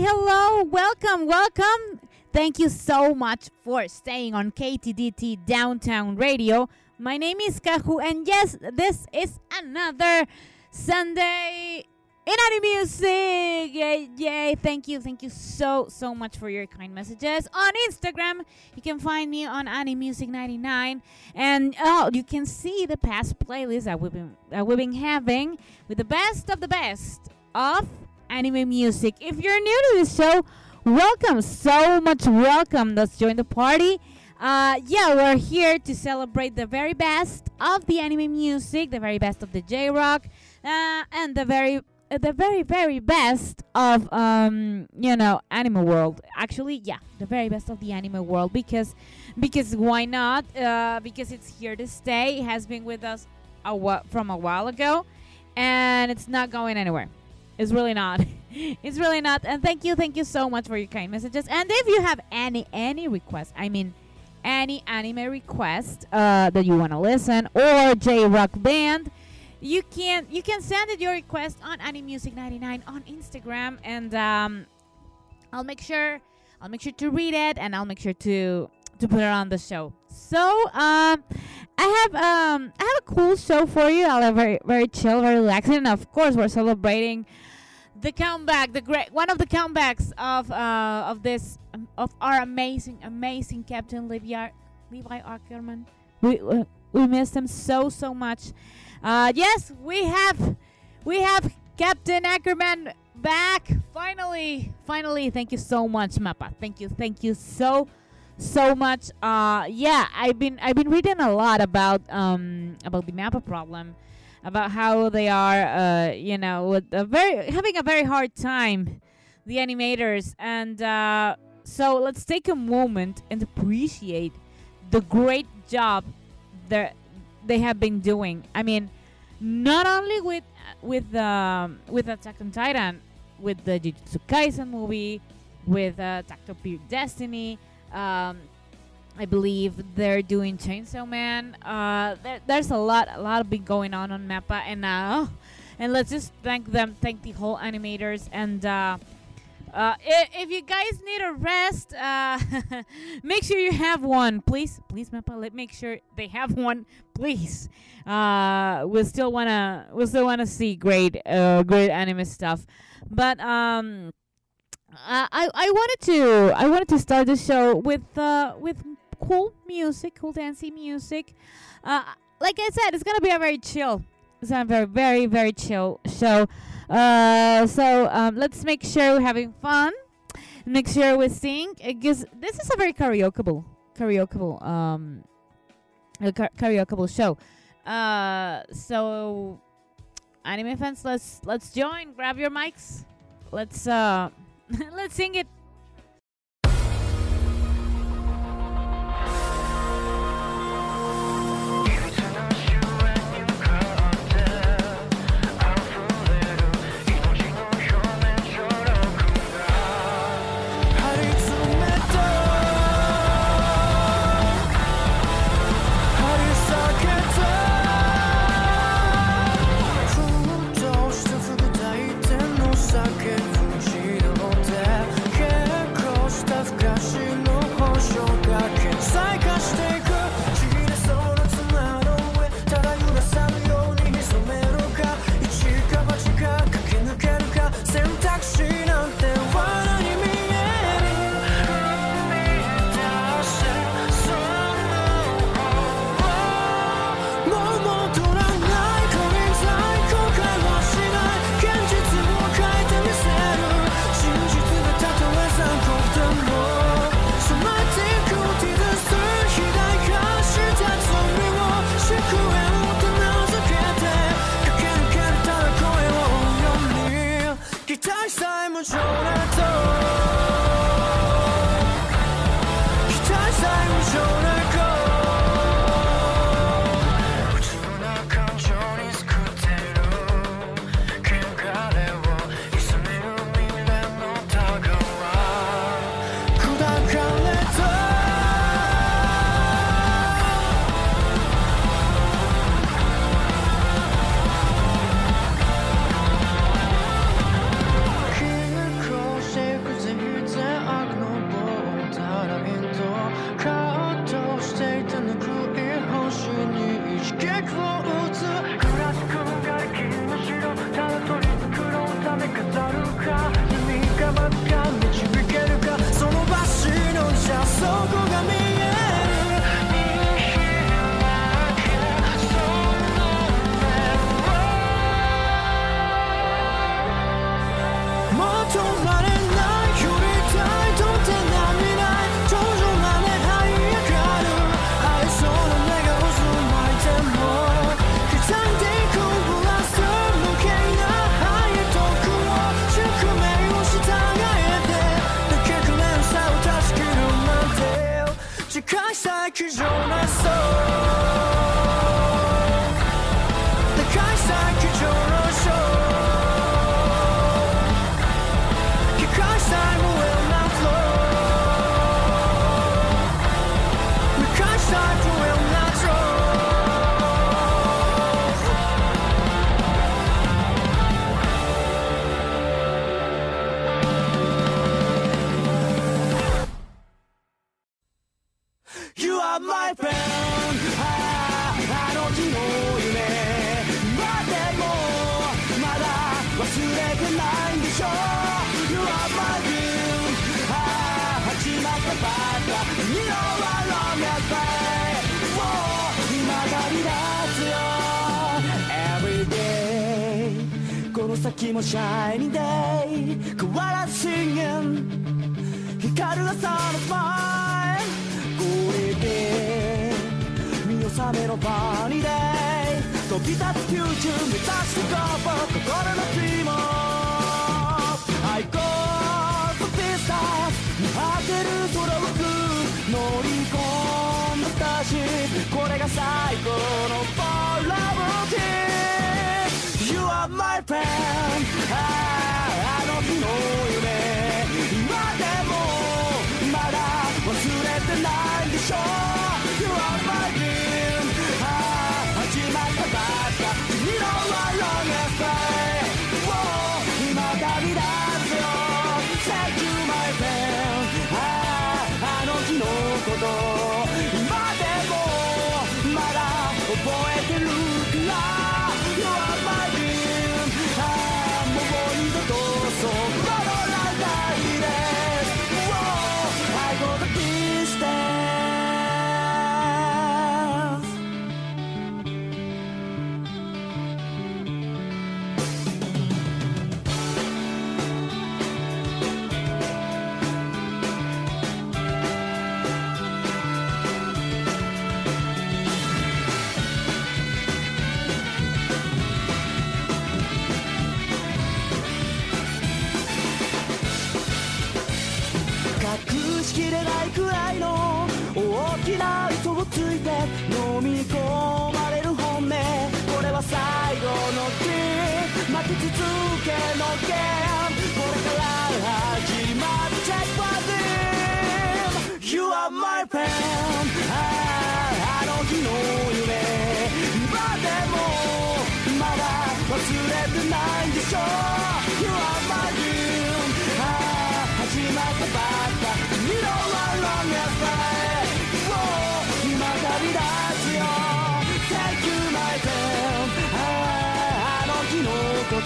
hello, welcome, welcome. Thank you so much for staying on KTDT Downtown Radio. My name is Kahu, and yes, this is another Sunday in Anime Music. Yay, yay! Thank you, thank you so so much for your kind messages on Instagram. You can find me on Anime Music 99, and oh, you can see the past playlist that we've been that we've been having with the best of the best of anime music. If you're new to this show, welcome, so much welcome. Let's join the party. Uh, yeah, we're here to celebrate the very best of the anime music, the very best of the J Rock, uh, and the very uh, the very very best of um you know anime world actually yeah the very best of the anime world because because why not uh because it's here to stay it has been with us a wh- from a while ago and it's not going anywhere it's really not. It's really not. And thank you thank you so much for your kind messages. And if you have any any requests i mean any anime request uh, that you want to listen or j rock band you can you can send it your request on Animusic 99 on Instagram. And um, I'll make sure I'll make sure to read it and I'll make sure to to put it on the show. So um, I have um I have a cool show for you. I'll have very very chill, very relaxing, and of course we're celebrating the comeback, the great one of the comebacks of uh of this um, of our amazing amazing Captain Levi Levi Ackerman. We uh, we missed him so so much. Uh, yes, we have we have Captain Ackerman back finally. Finally, thank you so much, Mappa. Thank you, thank you so so much. Uh, yeah, I've been I've been reading a lot about um about the Mappa problem, about how they are uh you know with a very having a very hard time, the animators, and uh, so let's take a moment and appreciate the great job that they have been doing. I mean, not only with with um, with Attack on Titan, with the Jujutsu Kaisen movie, with uh, Takt Op. Destiny. Um, I believe they're doing Chainsaw Man. Uh, there, there's a lot, a lot of been going on on Mappa, and uh, and let's just thank them, thank the whole animators, and uh, uh, i- if you guys need a rest, uh, make sure you have one, please, please, Mappa. Let make sure they have one, please. Uh, we still wanna, we still wanna see great, great anime stuff, but um. I I wanted to I wanted to start the show with uh with cool music, cool dancing music. Uh, like I said, it's gonna be a very chill, it's gonna be a very very chill show. Uh, so um, let's make sure we're having fun. Make sure we sing because this is a very karaokeable karaokeable um karaokeable show. Uh, so anime fans, let's let's join. Grab your mics. Let's uh let's sing it.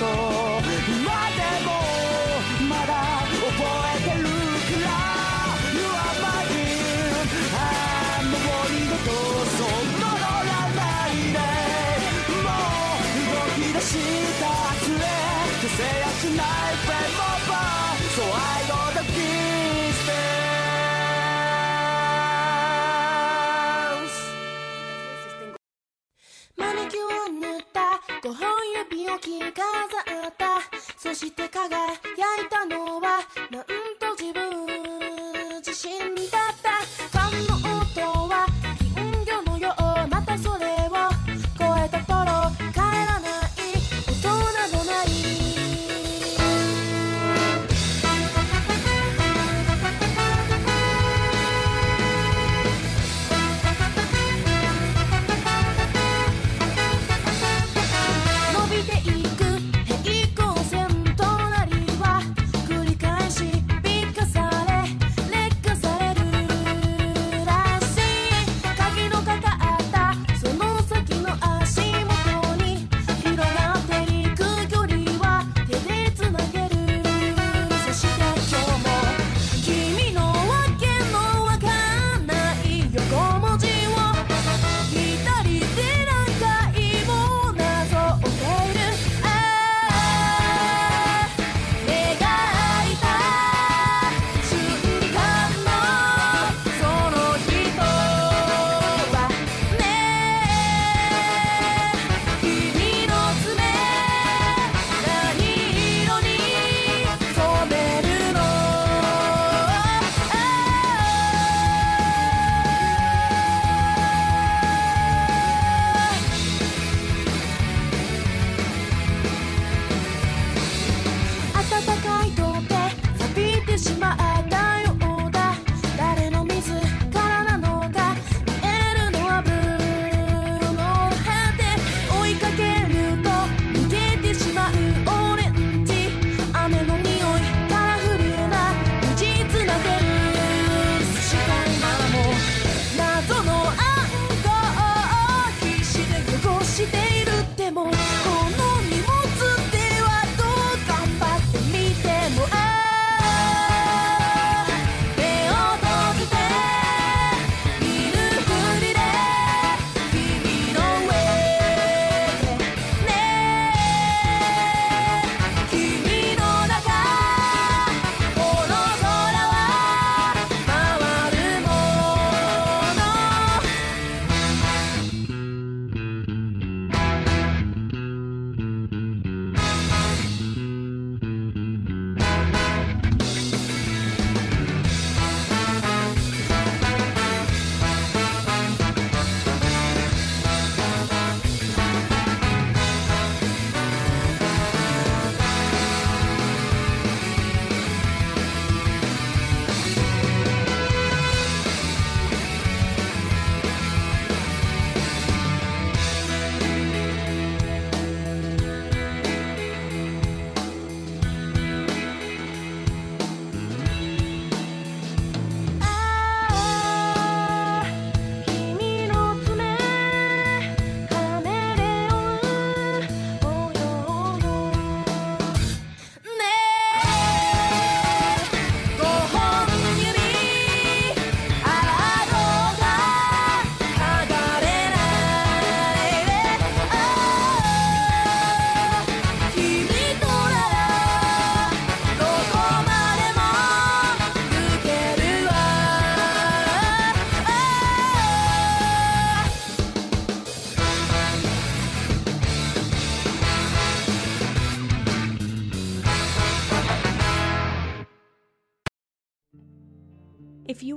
corazón. I got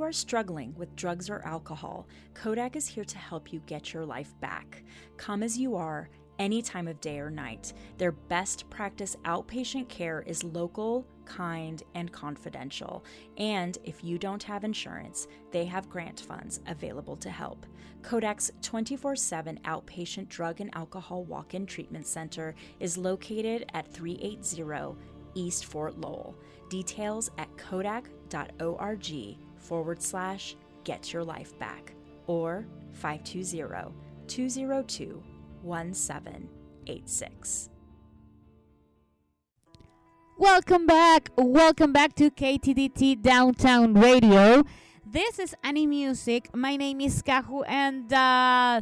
are struggling with drugs or alcohol, CODAC is here to help you get your life back. Come as you are, any time of day or night. Their best practice outpatient care is local, kind, and confidential. And if you don't have insurance, they have grant funds available to help. CODAC's 24 7 outpatient drug and alcohol walk in treatment center is located at 380 East Fort Lowell. Details at codac.org forward slash get your life back or 520 202 1786. Welcome back. Welcome back to KTDT Downtown Radio. This is Any Music. My name is Kahu, and uh,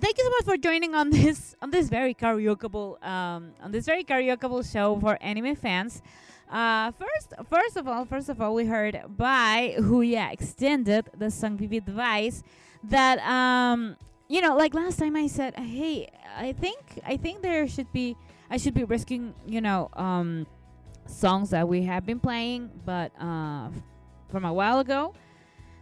thank you so much for joining on this on this very karaokeable um, on this very karaokeable show for anime fans. Uh, first, first of all, first of all, we heard by Who-ya Extended the song Vivid Vice that um, you know, like last time I said, hey, I think I think there should be I should be risking, you know, um, songs that we have been playing, but uh, from a while ago.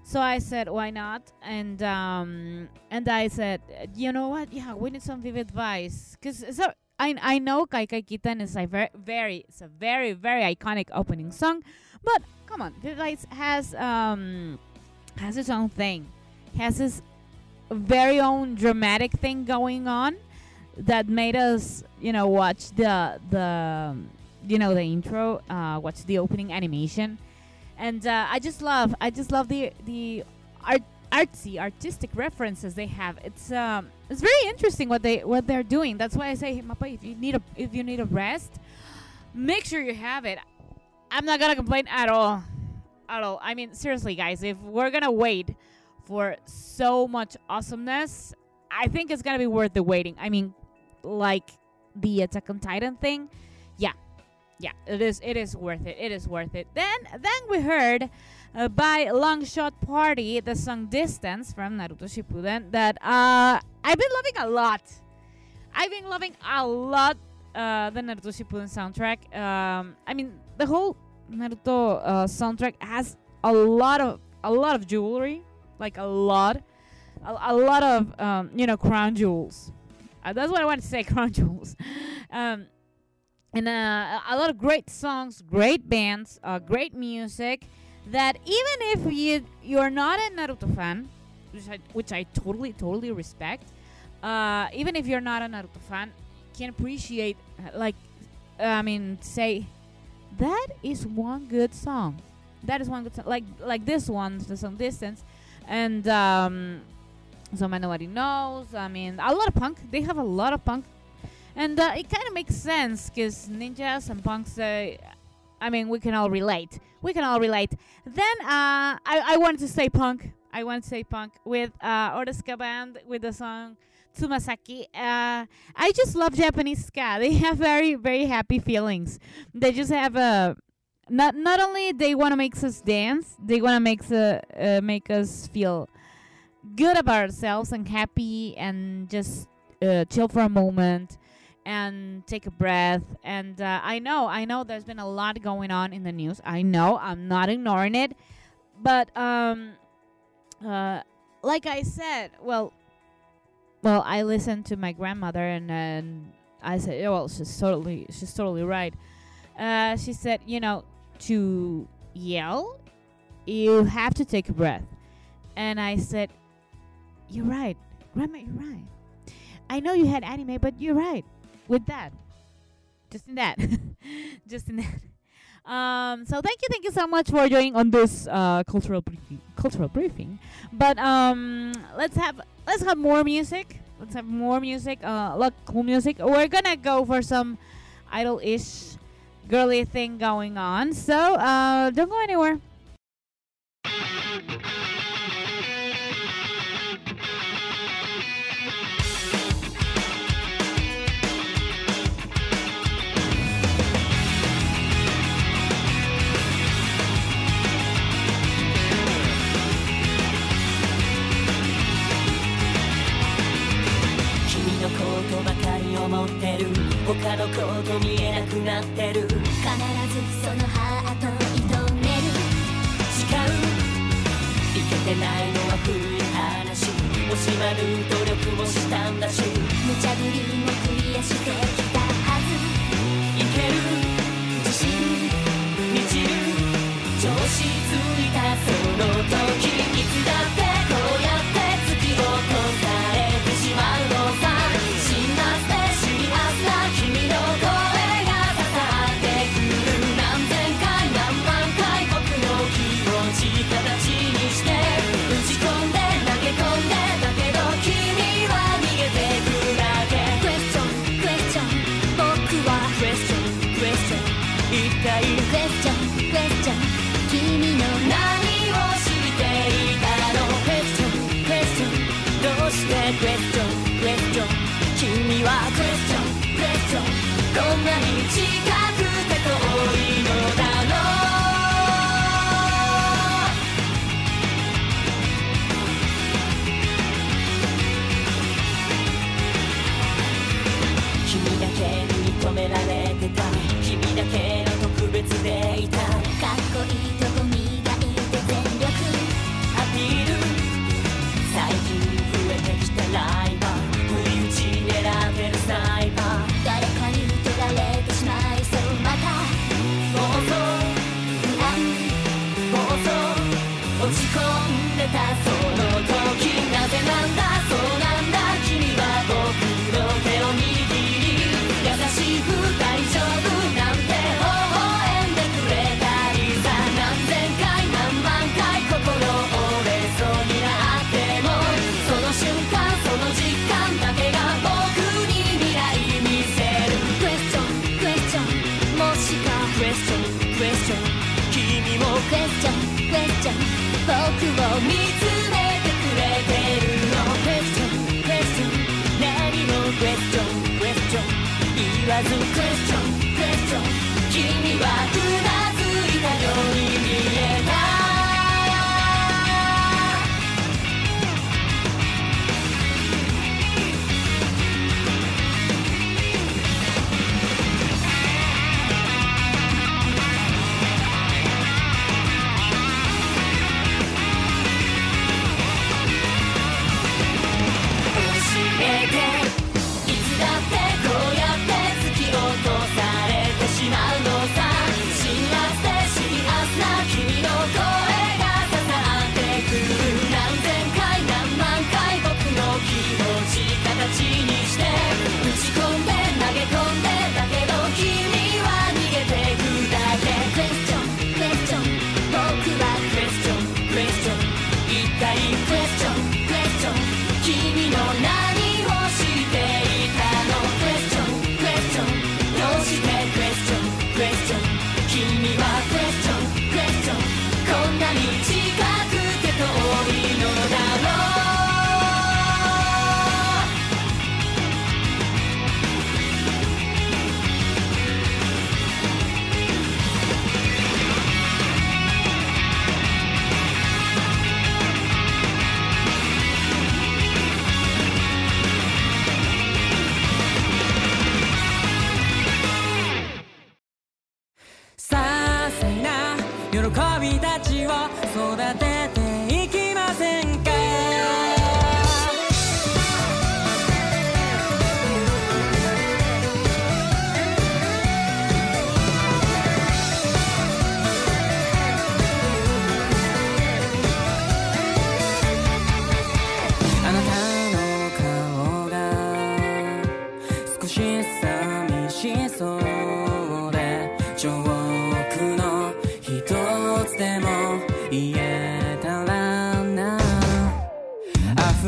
So I said, why not? And um, and I said, you know what? Yeah, we need some Vivid Vice, cause so I I know Kai Kai Kitan is a very very it's a very very iconic opening song, but come on, Vivid Vice has um has its own thing, has its very own dramatic thing going on that made us you know watch the the you know the intro uh watch the opening animation. And uh, i just love i just love the the art artsy artistic references they have it's um it's very interesting what they what they're doing that's why i say Mappa, if you need a if you need a rest make sure you have it i'm not gonna complain at all at all i mean seriously guys if we're gonna wait for so much awesomeness. I think it's gonna be worth the waiting. I mean, like the Attack on Titan thing, yeah, yeah, it is. It is worth it. It is worth it. Then, then we heard uh, by Long Shot Party the song "Distance" from Naruto Shippuden that uh, I've been loving a lot. I've been loving a lot uh, the Naruto Shippuden soundtrack. Um, I mean, the whole Naruto uh, soundtrack has a lot of a lot of jewelry like a lot, a, a lot of um, you know crown jewels. Uh, that's what I want to say, crown jewels. um, and uh, a lot of great songs, great bands, uh, great music. That even if you you're not a Naruto fan, which I, which I totally totally respect, uh, even if you're not a Naruto fan, can appreciate like I mean say that is one good song. That is one good song. Like like this one, the song Distance and um, so nobody knows. I mean, a lot of punk. They have a lot of punk, and uh, it kind of makes sense because ninjas and punks. Uh, I mean, we can all relate. We can all relate. Then uh, I I wanted to say punk. I want to say punk with uh, Oreska band with the song Tsumasaki. Uh, I just love Japanese ska. They have very very happy feelings. They just have a not not only they want to make us dance, they want to make uh, uh, make us feel good about ourselves and happy and just uh, chill for a moment and take a breath. And uh, I know, I know, there's been a lot going on in the news. I know, I'm not ignoring it, but um, uh, like I said, well, well, I listened to my grandmother and I said, yeah, well, she's totally, she's totally right. Uh, she said, you know, to yell, you have to take a breath. And I said, You're right. Grandma, you're right. I know you had anime, but you're right with that. Just in that. Just in that. Um, so thank you, thank you so much for joining on this uh, cultural briefing. Cultural briefing. But um, let's have let's have more music. Let's have more music. Uh, look, cool music. We're gonna go for some idol-ish girly thing going on. So uh, don't go anywhere. ってる。他のこと見えなくなってる。必ずそのハート射止める。誓う。いけてないのは古い話。惜しまぬ努力もしたんだし。無茶ぶりもクリアしてきたはず。いける。自信。満ちる。調子ついたその時いつだって起看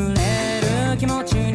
触れる気持ち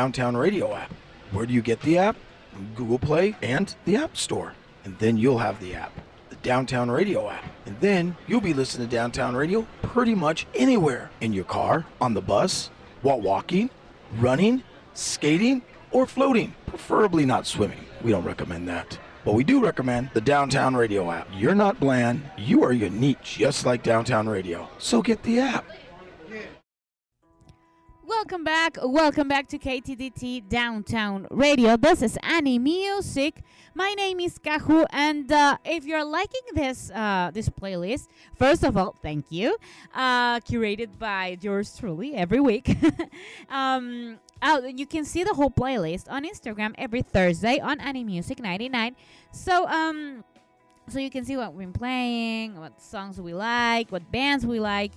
Downtown Radio app. Where do you get the app? Google Play and the App Store. And then you'll have the app, the Downtown Radio app. And then you'll be listening to Downtown Radio pretty much anywhere in your car, on the bus, while walking, running, skating, or floating. Preferably not swimming. We don't recommend that. But we do recommend the Downtown Radio app. You're not bland, you are unique, just like Downtown Radio. So get the app. Welcome back. Welcome back to KTDT Downtown Radio. This is Annie Music. My name is Kahu, and uh, if you're liking this uh, this playlist, first of all, thank you. Uh, curated by yours truly every week. um, oh, you can see the whole playlist on Instagram every Thursday on Annie Music 99. So um, so you can see what been playing, what songs we like, what bands we like,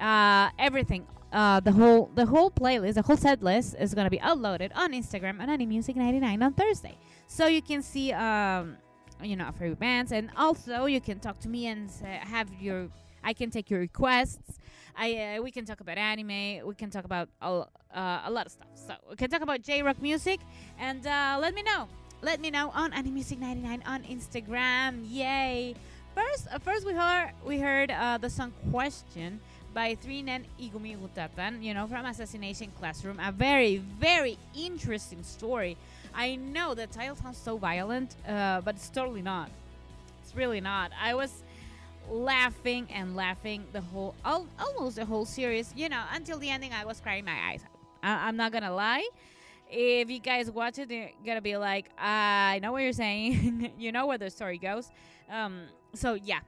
uh, everything. Uh, the whole the whole playlist, the whole set list is gonna be uploaded on Instagram on Any Music 99 on Thursday. So you can see um, you know favorite bands, and also you can talk to me and say, have your I can take your requests. I uh, we can talk about anime. We can talk about all, uh, a lot of stuff. So we can talk about J Rock music, and uh, let me know. Let me know on Any Music 99 on Instagram. Yay! First, uh, first we heard we heard uh, the song "Question" by Three Nen E-gumi Utatan, you know, from Assassination Classroom. A very, very interesting story. I know the title sounds so violent, uh, but it's totally not. It's really not. I was laughing and laughing the whole, al- almost the whole series, you know, until the ending. I was crying my eyes out. I- I'm not gonna lie. If you guys watch it, you're gonna be like, I know what you're saying. you know where the story goes. Um, so yeah,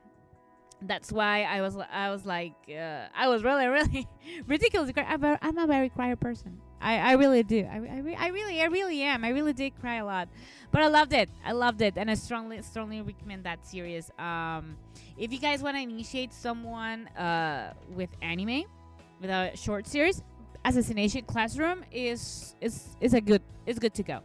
that's why I was I was like uh, I was really really ridiculous. I'm a, I'm a very cry person. I, I really do. I, I, I really I really am. I really did cry a lot, but I loved it. I loved it, and I strongly strongly recommend that series. Um, if you guys want to initiate someone uh, with anime, with a short series, Assassination Classroom is is is a good is good to go.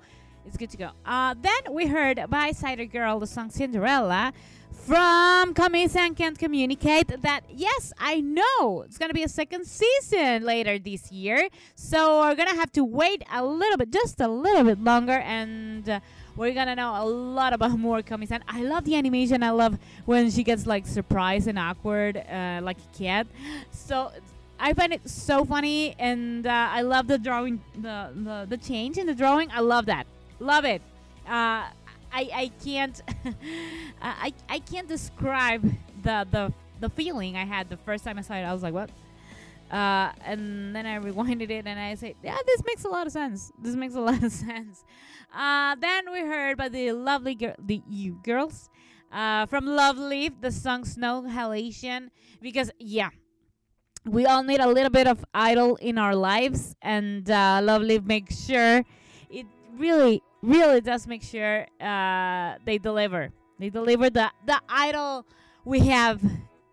It's good to go. Uh, then we heard by Cider Girl the song Cinderella from Komi-san Can't Communicate that yes, I know it's gonna be a second season later this year. So we're gonna have to wait a little bit, just a little bit longer, and uh, we're gonna know a lot about more Komi-san. I love the animation. I love when she gets like surprised and awkward, uh, like a cat. So I find it so funny, and uh, I love the drawing, the, the the change in the drawing. I love that, love it. Uh, I I can't I I can't describe the the the feeling I had the first time I saw it. I was like, what? Uh, and then I rewinded it and I said, yeah, this makes a lot of sense. This makes a lot of sense. Uh, then we heard by the lovely girl, the you girls, uh, from Love Live, the song Snow Halation. Because yeah, we all need a little bit of idol in our lives, and uh, Love Live makes sure it really, really does make sure uh, they deliver. They deliver the the idol we have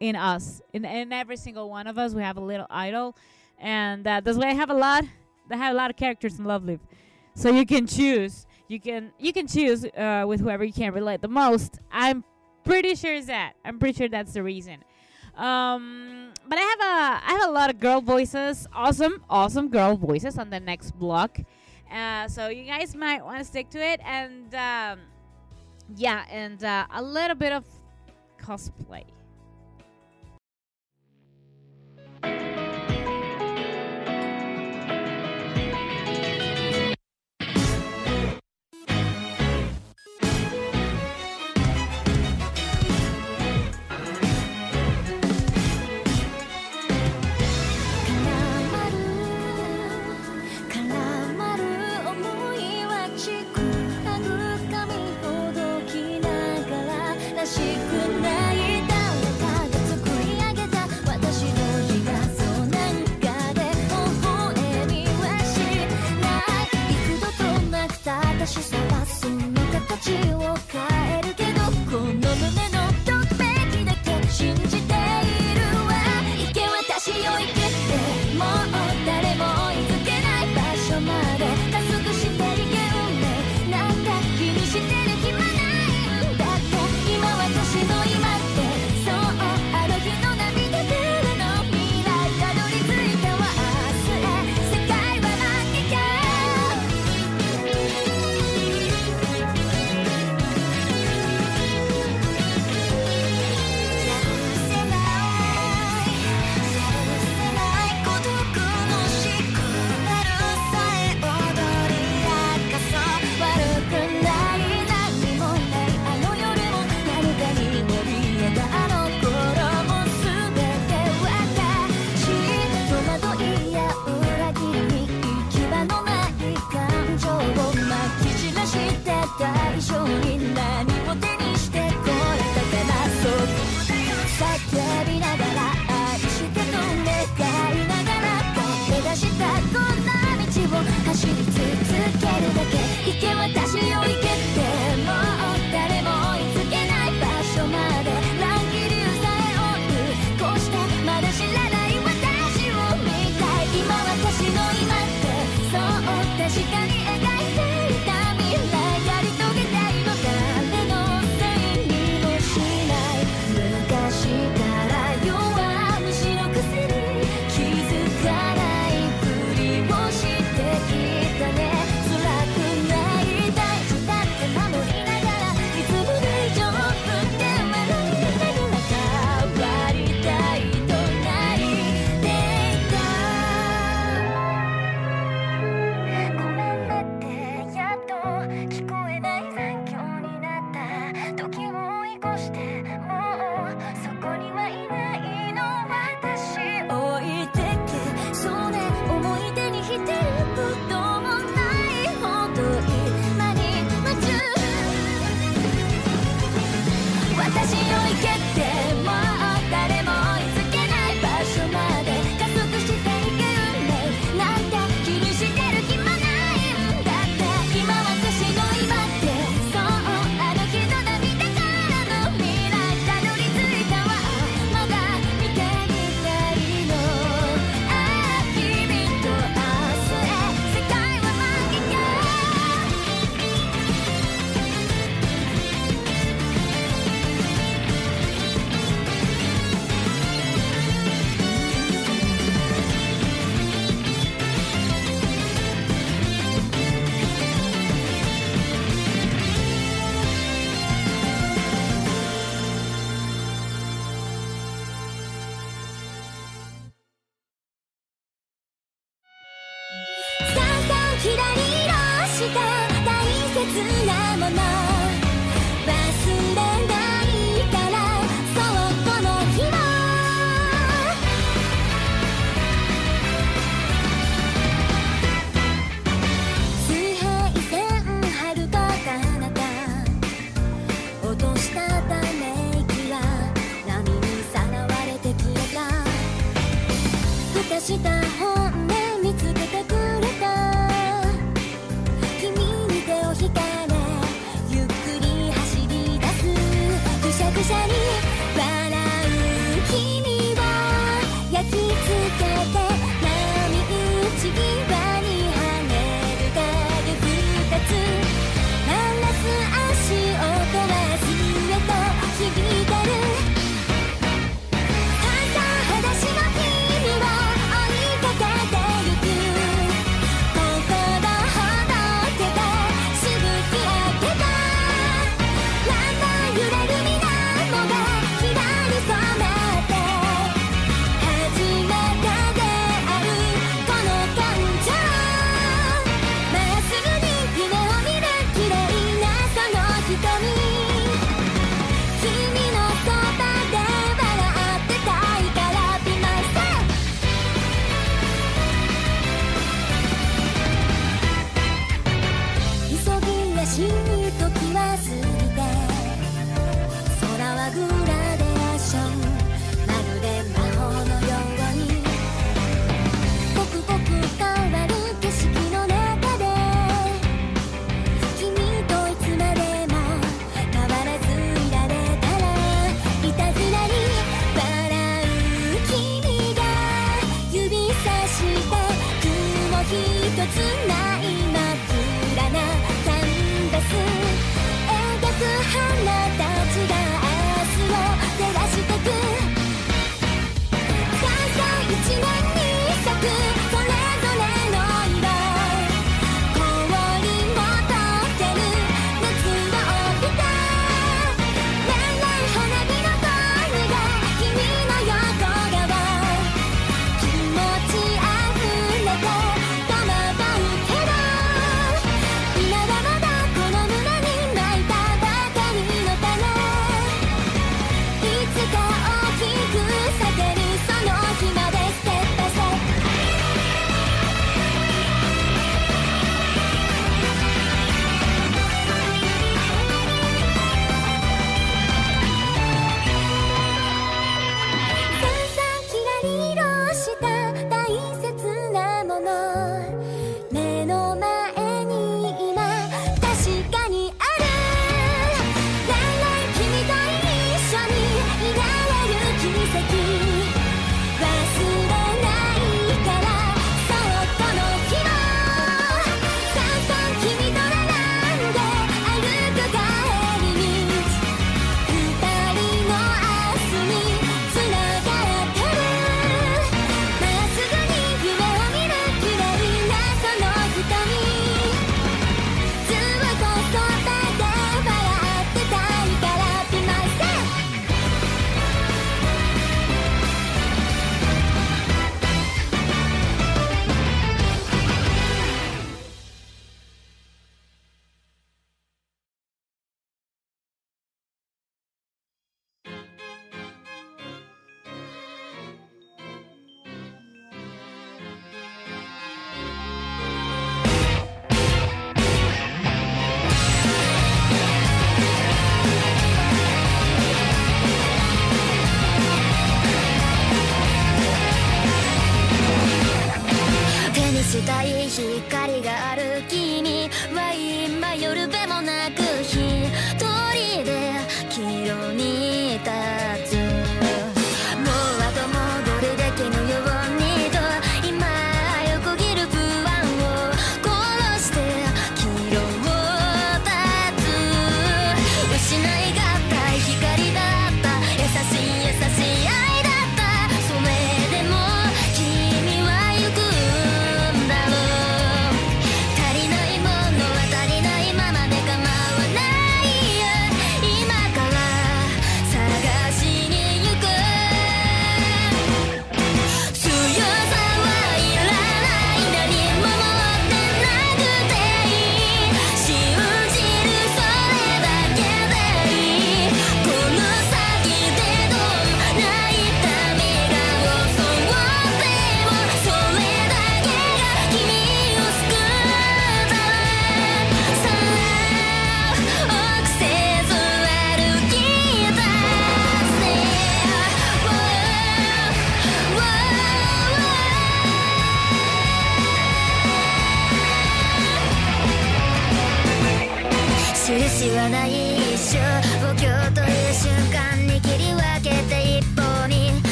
in us, in in every single one of us. We have a little idol, and uh, that's why I have a lot. I have a lot of characters in Love Live, so you can choose. You can you can choose uh, with whoever you can relate the most. I'm pretty sure it's that. I'm pretty sure that's the reason. Um, but I have a I have a lot of girl voices, awesome, awesome girl voices on the next block. Uh, so you guys might want to stick to it, and um, yeah, and uh, a little bit of cosplay.「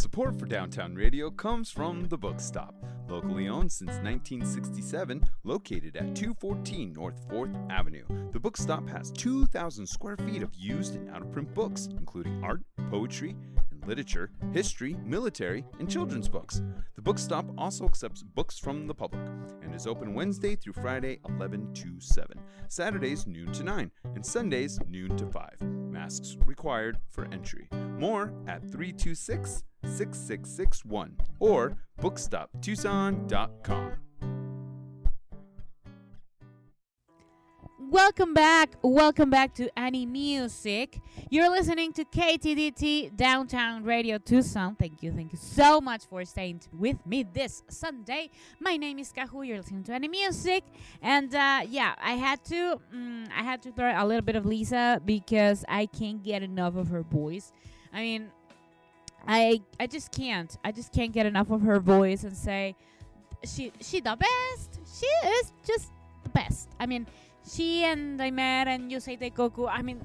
Support for Downtown Radio comes from The Book Stop, locally owned since 1967, located at 214 North 4th Avenue. The Book Stop has 2,000 square feet of used and out of print books, including art, poetry, literature, history, military, and children's books. The Bookstop also accepts books from the public and is open Wednesday through Friday 11 to 7, Saturdays noon to 9, and Sundays noon to 5. Masks required for entry. More at 326 6661 or bookstoptucson.com. Welcome back. Welcome back to Any Music. You're listening to KTDT Downtown Radio Tucson. Thank you. Thank you so much for staying with me this Sunday. My name is Kahu. You're listening to Any Music. And uh, yeah, I had to mm, I had to throw a little bit of Lisa because I can't get enough of her voice. I mean, I I just can't. I just can't get enough of her voice and say she she the best. She is just the best. I mean, she and Aimer and you Yousei Teikoku, I mean,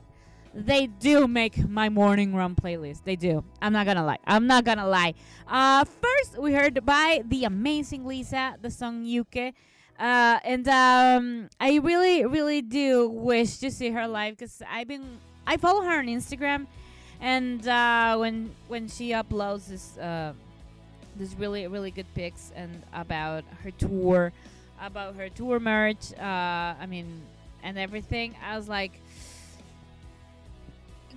they do make my morning run playlist. They do. I'm not gonna lie. I'm not gonna lie. Uh, first, we heard by the amazing Lisa the song Yuke. Uh, and um, I really, really do wish to see her live because I've been, I follow her on Instagram, and uh, when when she uploads this, uh, this really, really good pics and about her tour, about her tour merch. Uh, I mean, and everything. I was like,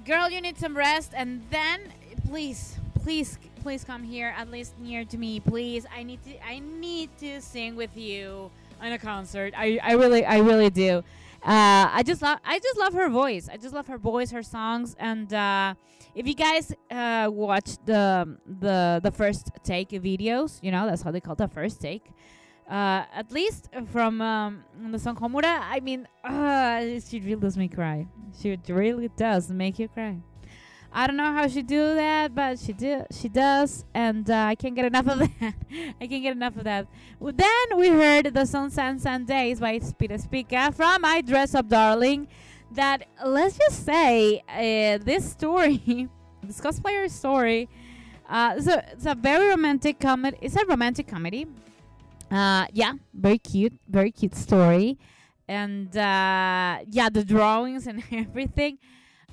girl, you need some rest, and then please, please, please come here at least near to me, please. I need to, I need to sing with you in a concert. I, I really I really do. Uh, I just love I just love her voice. I just love her voice, her songs, and uh, if you guys uh, watch the the the first take videos, you know that's how they call the first take. Uh, at least from um, the song Homura, I mean, uh, she really does me cry. She really does make you cry. I don't know how she do that, but she do she does, and uh, I can't get enough of that. I can't get enough of that. Well, then we heard the song Sun Days by Spira Spica from I Dress Up Darling. That let's just say uh, this story, this cosplayer story, uh, a it's a very romantic comedy. It's a romantic comedy. Uh, yeah, very cute, very cute story, and uh, yeah, the drawings and everything.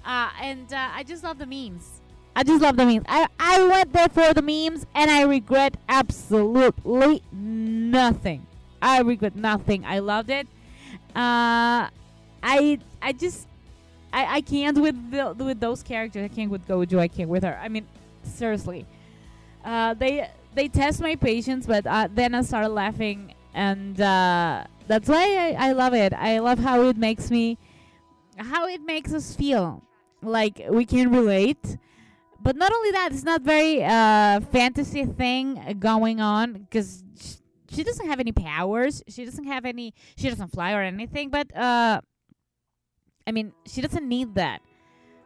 Uh, and uh, I just love the memes. I just love the memes. I, I went there for the memes and I regret absolutely nothing. I regret nothing. I loved it. Uh, I I just I, I can't with the, with those characters. I can't with Gojo. I can't with her. I mean, seriously. Uh, they they test my patience, but uh, then I start laughing, and uh, that's why I, I love it. I love how it makes me, how it makes us feel like we can relate. But not only that, it's not very uh, fantasy thing going on because sh- she doesn't have any powers. She doesn't have any. She doesn't fly or anything. But uh, I mean, she doesn't need that.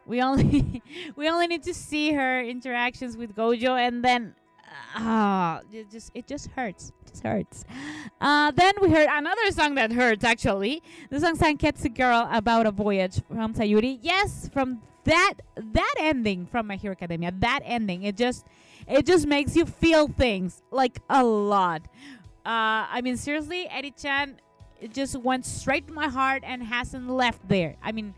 We only we only need to see her interactions with Gojo, and then ah, it just it just hurts. It just hurts. Uh, then we heard another song that hurts. Actually, the song "Sanketsu Girl" about a voyage from Sayuri. Yes, from that that ending from My Hero Academia. That ending, it just it just makes you feel things like a lot. Uh, I mean, seriously, Eri Chan it just went straight to my heart and hasn't left there. I mean,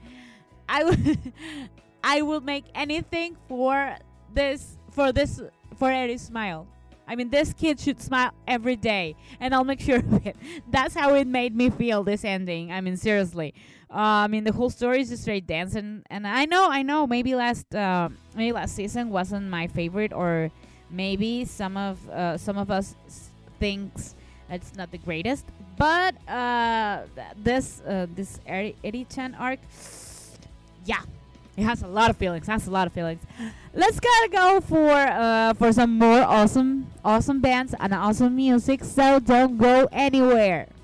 I would I will make anything for this for this for Eri's smile. I mean, this kid should smile every day, and I'll make sure of it. That's how it made me feel this ending. I mean, seriously. Uh, I mean, the whole story is just straight dancing, and I know, I know, maybe last uh, maybe last season wasn't my favorite, or maybe some of uh, some of us thinks it's not the greatest, but uh, th- this uh, this Eri, Eri Chan arc, yeah, it has a lot of feelings. Has a lot of feelings. Let's gotta go for uh, for some more awesome awesome bands and awesome music. So don't go anywhere.「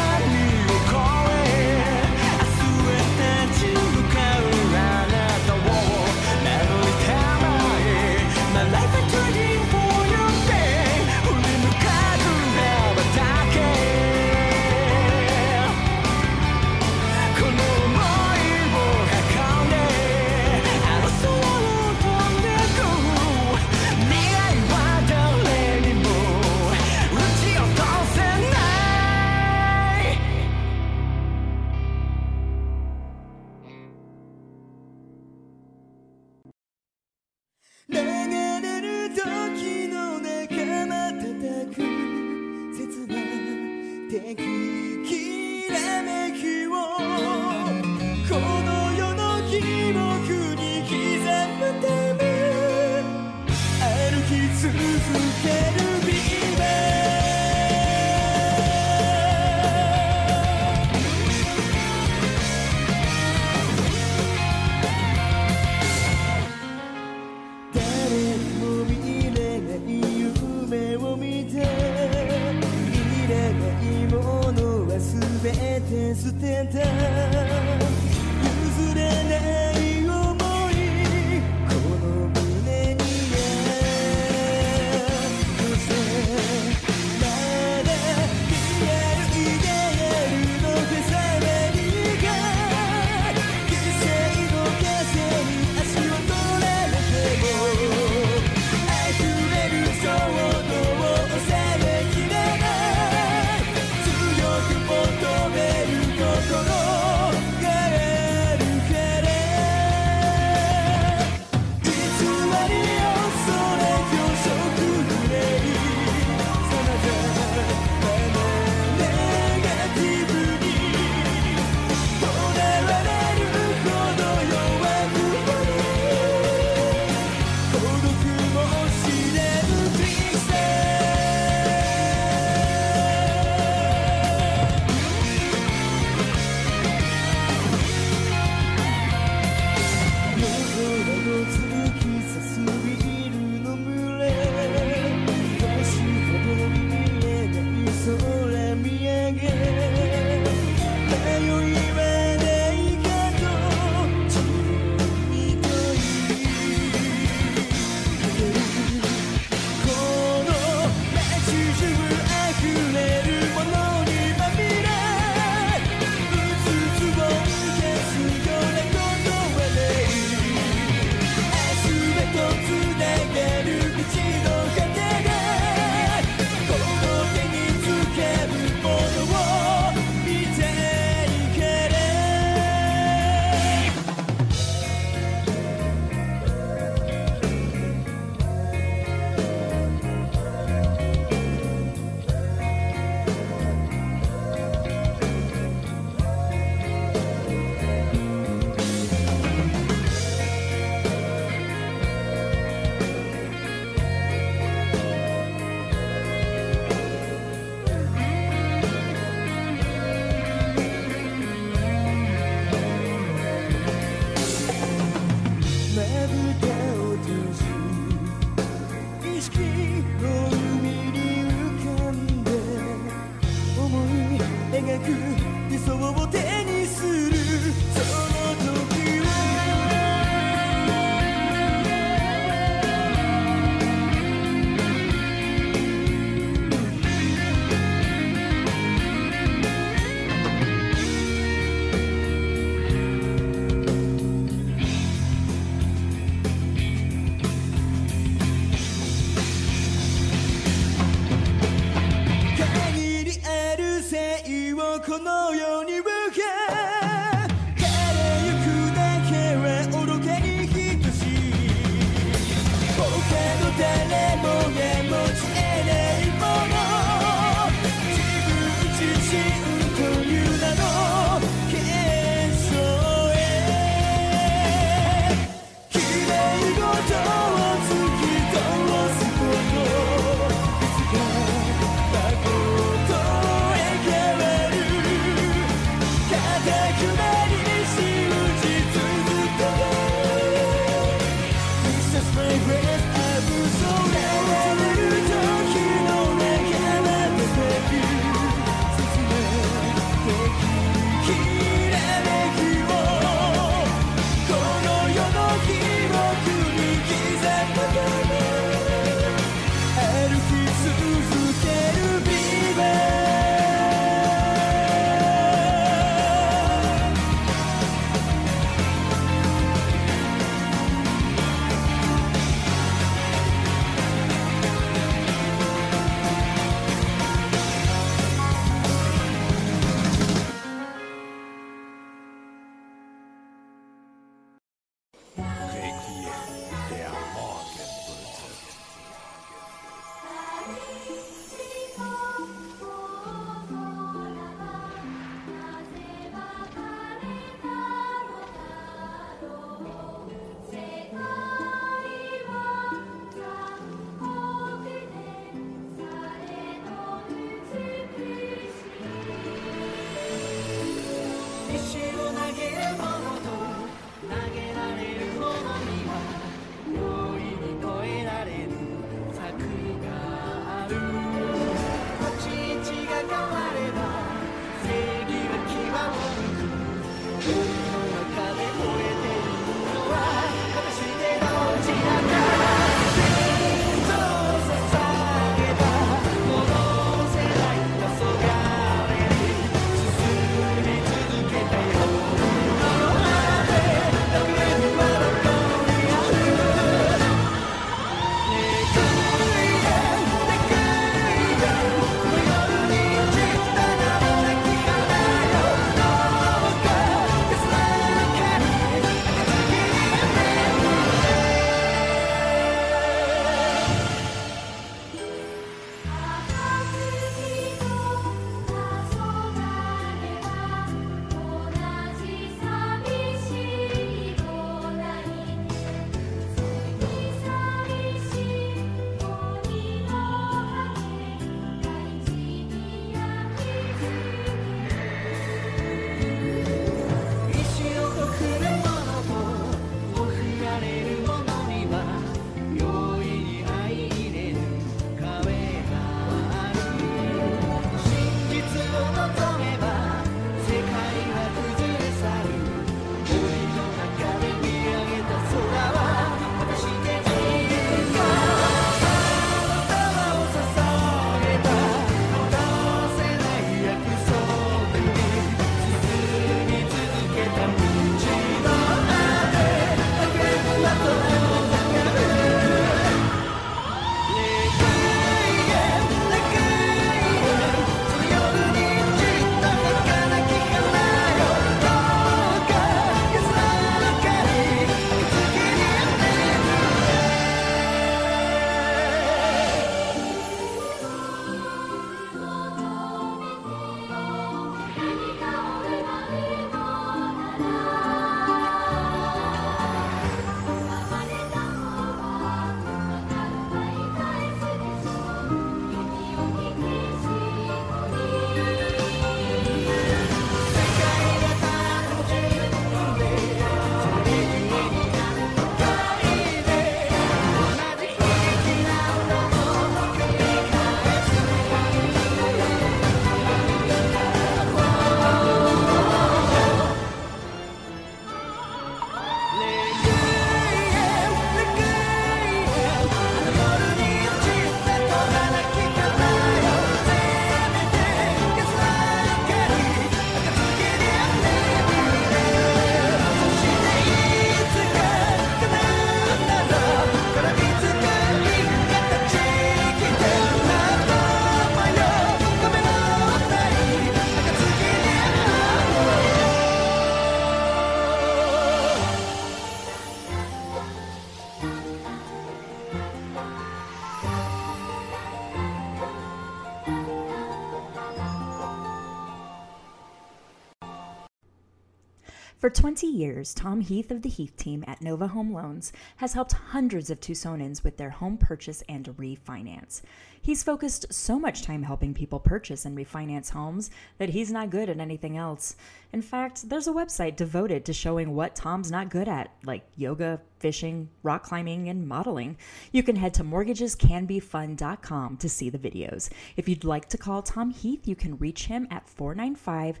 For 20 years, Tom Heath of the Heath team at Nova Home Loans has helped hundreds of Tucsonans with their home purchase and refinance. He's focused so much time helping people purchase and refinance homes that he's not good at anything else. In fact, there's a website devoted to showing what Tom's not good at, like yoga, fishing, rock climbing, and modeling. You can head to mortgagescanbefun.com to see the videos. If you'd like to call Tom Heath, you can reach him at 495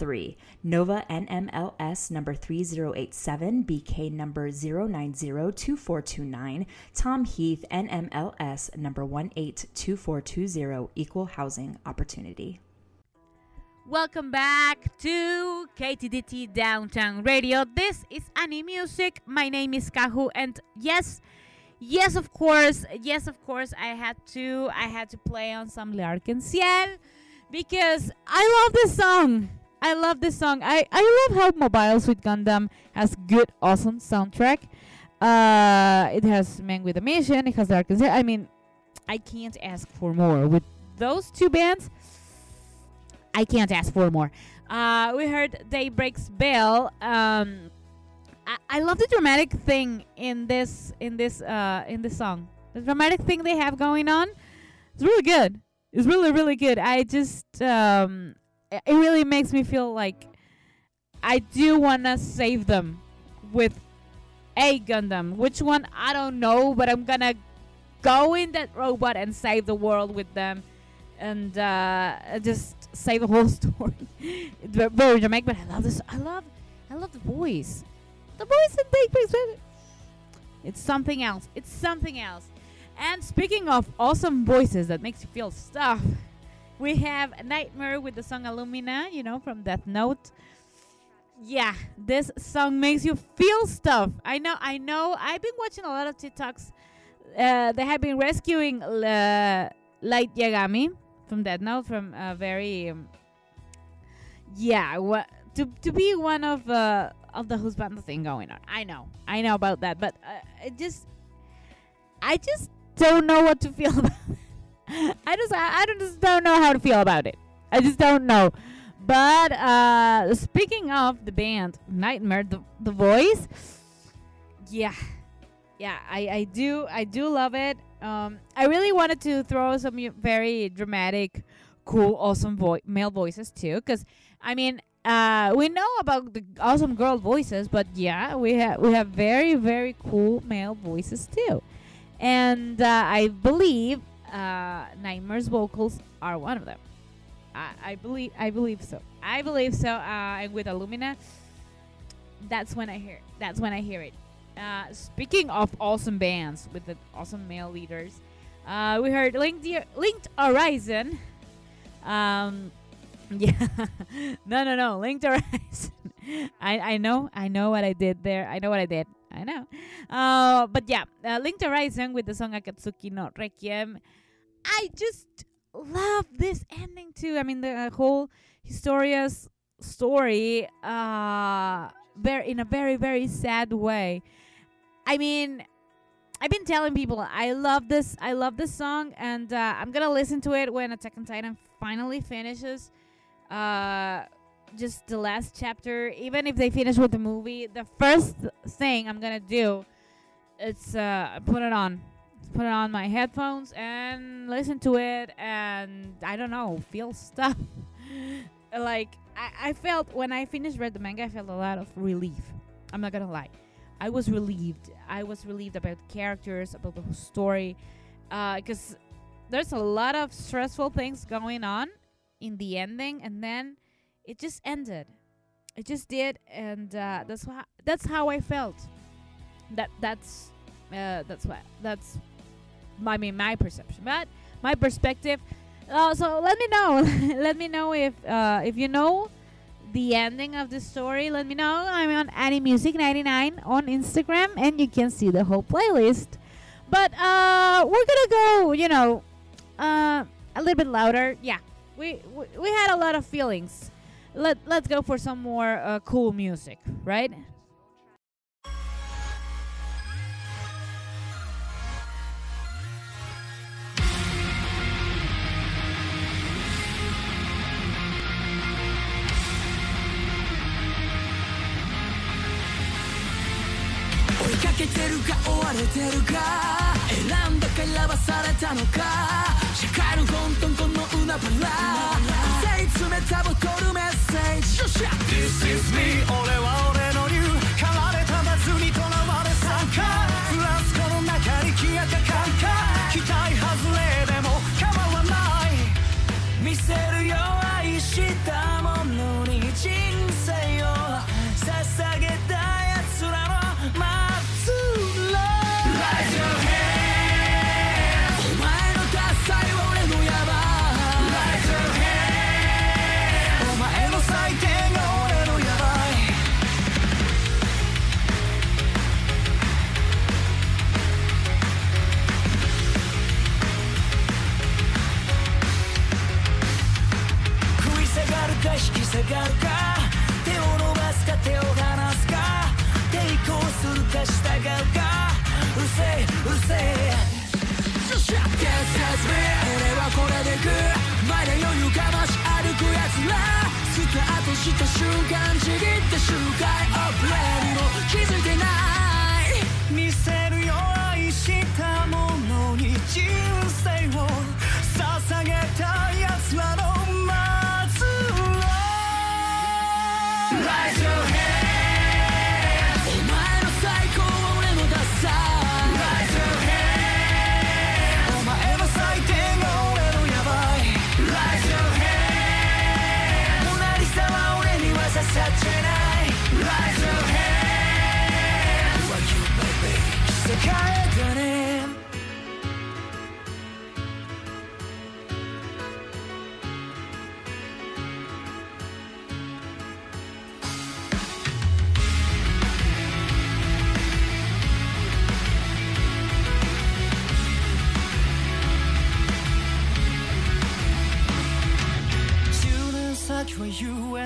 7213. Nova NMLS number 3087, BK number 0902429, Tom Heath NMLS number 182420, Equal Housing Opportunity. Welcome back to KTDT Downtown Radio. This is Annie Music. My name is Kahu, and yes, yes, of course, yes, of course, I had to, I had to play on some L'Arc-en-Ciel because I love this song. I love this song. I I love how Mobile Suit Gundam has good, awesome soundtrack. Uh, it has Man with a Mission. It has L'Arc-en-Ciel. I mean, I can't ask for more with those two bands. I can't ask for more. Uh, we heard Daybreak's Bell. Um, I, I love the dramatic thing in this in this uh, in this song. The dramatic thing they have going on. It's really good. It's really really good. I just um, it really makes me feel like I do wanna save them with a Gundam. Which one I don't know, but I'm gonna go in that robot and save the world with them, and uh, just save the whole story. it's very dramatic, but I love this. I love, I love the voice. The voice in Daybreak's Bell. It's something else. It's something else. And speaking of awesome voices that makes you feel stuff, we have Nightmare with the song Alumina, you know, from Death Note. Yeah, this song makes you feel stuff. I know, I know. I've been watching a lot of TikToks. Uh, they have been rescuing uh, Light Yagami from Death Note from a very, um, yeah, what to to be one of uh, of the husband thing going on. I know, I know about that, but uh, it just, I just don't know what to feel about. I just I, don't just don't know how to feel about it. I just don't know. But uh speaking of the band Nightmare, the the voice, yeah, yeah, I I do I do love it. Um, I really wanted to throw some very dramatic, cool, awesome vo- male voices too, because I mean. Uh, we know about the awesome girl voices, but yeah, we have we have very very cool male voices too, and uh, I believe uh, Nightmare's vocals are one of them. I, I believe I believe so. I believe so. Uh, and with Alumina, that's when I hear that's when I hear it. Uh, speaking of awesome bands with the awesome male leaders, uh, we heard Linked, Linked Horizon. Um, yeah, no, no, no, Linked Horizon. I I know I know what I did there. I know what I did. I know. Uh, but yeah, uh, Linked Horizon with the song Akatsuki no Requiem. I just love this ending too. I mean, the uh, whole Historia's story, uh, very in a very very sad way. I mean, I've been telling people I love this. I love this song, and uh, I'm gonna listen to it when Attack on Titan finally finishes. Uh, just the last chapter. Even if they finish with the movie, the first thing I'm gonna do, it's uh, put it on put on my headphones and listen to it and I don't know, feel stuff. like I, I felt when I finished read the manga I felt a lot of relief. I'm not gonna lie. I was relieved. I was relieved about the characters, about the whole story. because there's a lot of stressful things going on in the ending and then it just ended. It just did and uh, that's why that's how I felt. That that's uh, that's what that's I mean my perception, but my perspective. Uh, so let me know. let me know if uh, if you know the ending of the story. Let me know. I'm on Annie Music 99 on Instagram, and you can see the whole playlist. But uh, we're gonna go. You know, uh, a little bit louder. Yeah, we we, we had a lot of feelings. Let let's go for some more uh, cool music, right? けてるか追われてるか。選んだか選ばされたのか。社会の混沌この海原。汗詰めたボトルメッセージ。This is me 俺はがるか？手を伸ばすか？手を離すか？抵抗するか従うか？うるせえうるせ。え This is me 俺はこれでいくまだ余裕かまし歩くやつら。スタートした瞬間ちぎって周回オブレーにも気づい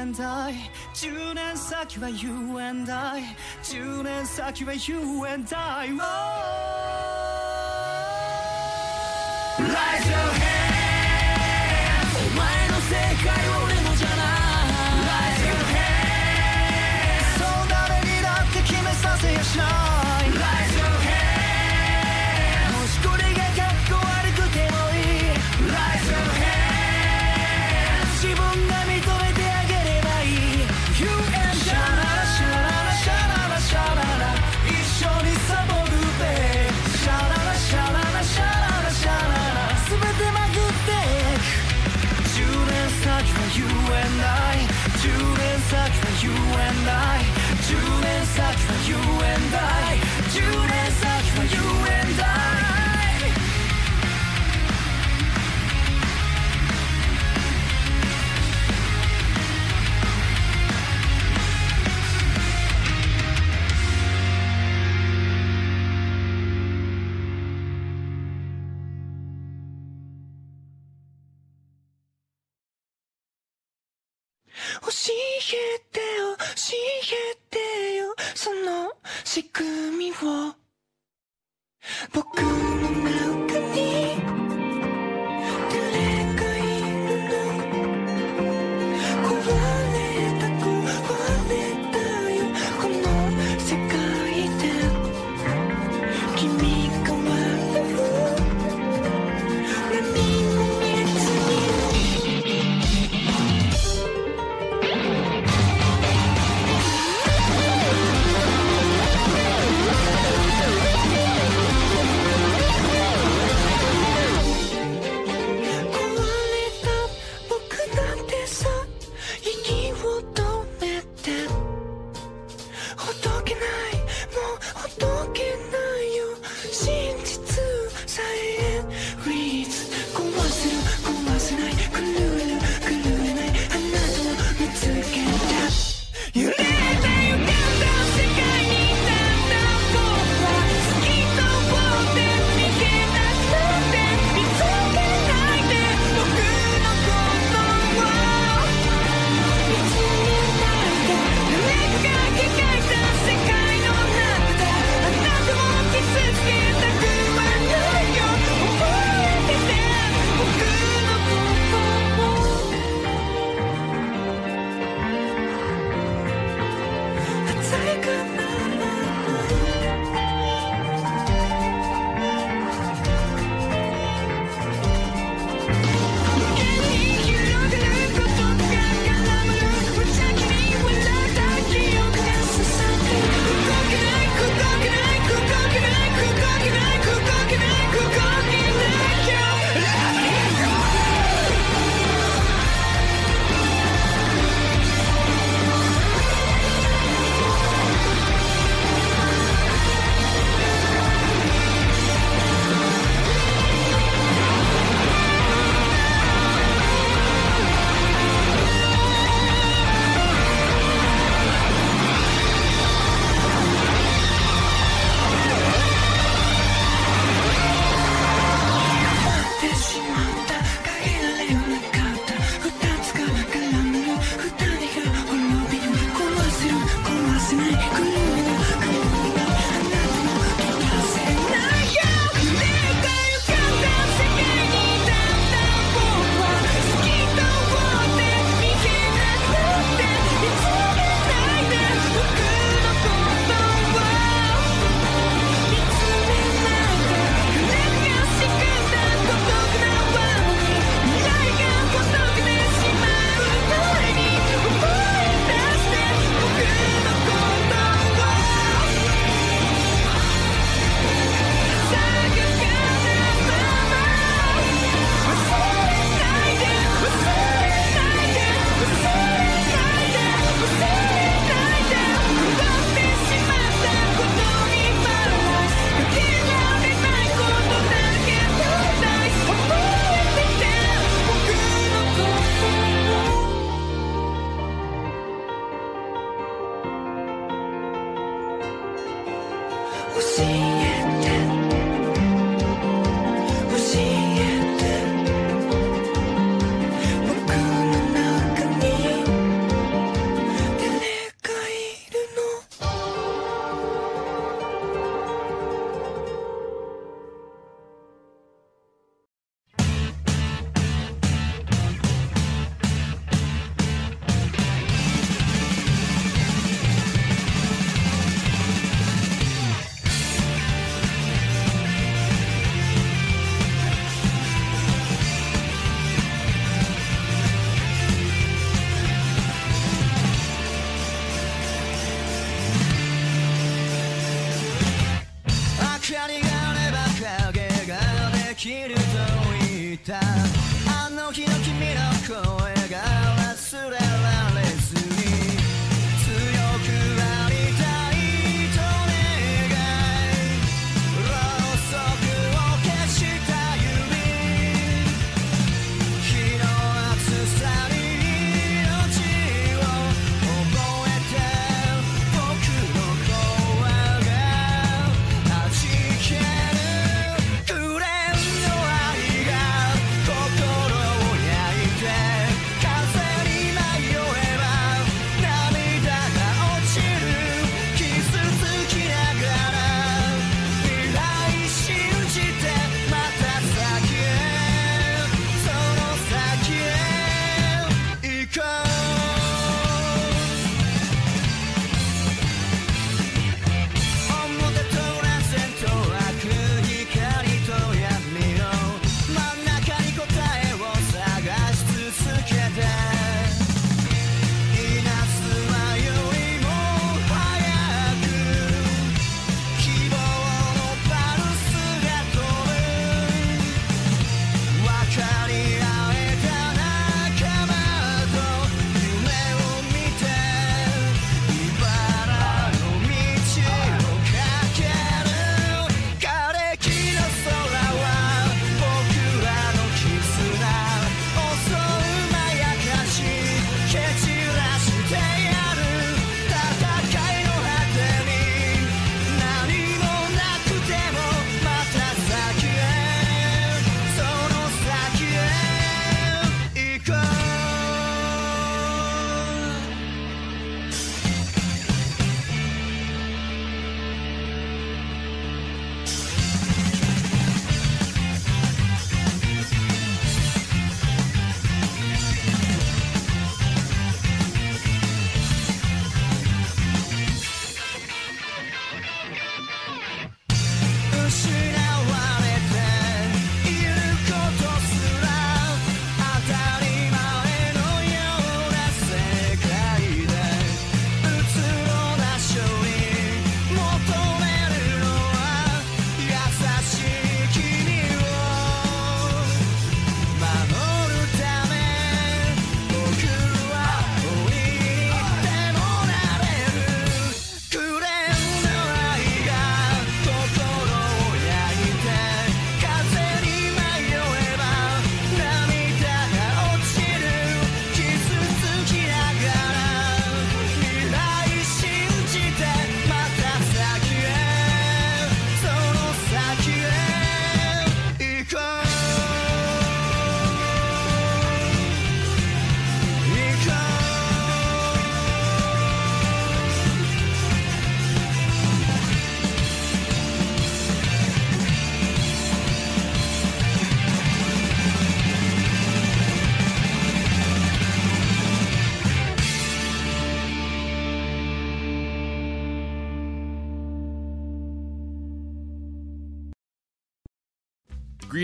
and I. 10年先は You and I. 10年先は You and I、oh! Raise your hand.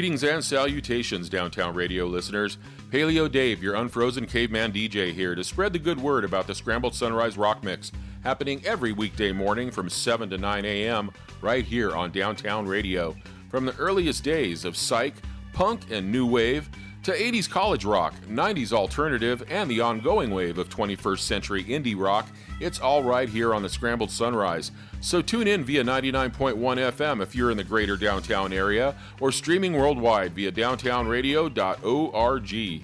Greetings and salutations, Downtown Radio listeners. Paleo Dave, your unfrozen caveman DJ, here to spread the good word about the Scrambled Sunrise Rock Mix, happening every weekday morning from 7 to 9 a.m. right here on Downtown Radio. From the earliest days of psych, punk, and new wave, to 80s college rock, 90s alternative, and the ongoing wave of 21st century indie rock, it's all right here on the Scrambled Sunrise. So tune in via 99.1 FM if you're in the greater downtown area, or streaming worldwide via downtownradio.org.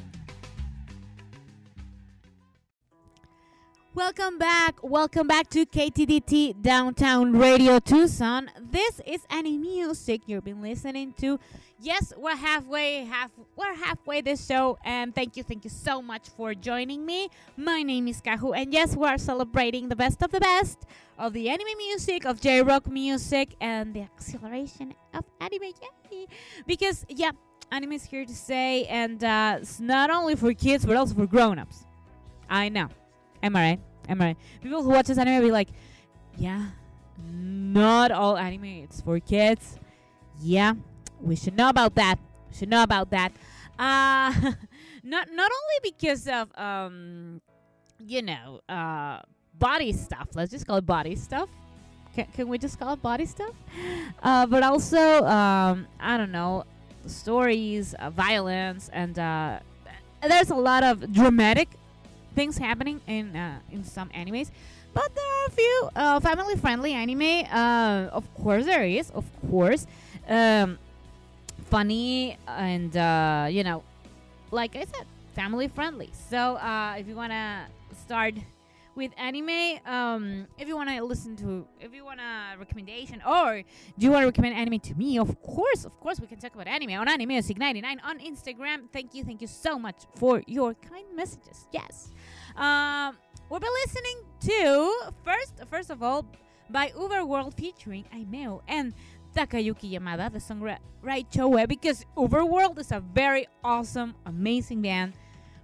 Welcome back. Welcome back to KTDT Downtown Radio Tucson. This is any music you've been listening to. Yes, we're halfway half we're halfway this show and thank you thank you so much for joining me. My name is Kahu and yes, we are celebrating the best of the best of the anime music, of J-rock music and the acceleration of anime. Yay! Because yeah, anime is here to stay and uh, it's not only for kids but also for grown-ups. I know. Am I right? Am I right? People who watch this anime will be like, yeah, not all anime it's for kids. Yeah, we should know about that. We should know about that. Uh, not not only because of um, you know, uh, body stuff. Let's just call it body stuff. Can, can we just call it body stuff? Uh, but also, um, I don't know, stories, uh, violence, and uh, there's a lot of dramatic things happening in uh, in some animes, but there are a few uh, family friendly anime. Uh, of course, there is. Of course, um, funny and uh, you know, like I said, family friendly. So uh, if you wanna start with anime, um, if you wanna listen to, if you want a recommendation, or do you wanna recommend anime to me? Of course, of course, we can talk about anime on Anime Music 99 on Instagram. Thank you, thank you so much for your kind messages. Yes, um, we'll be listening to first, first of all, by UVERworld featuring Aimeo and Takayuki Yamada, the song Ra- Choe, because UVERworld is a very awesome, amazing band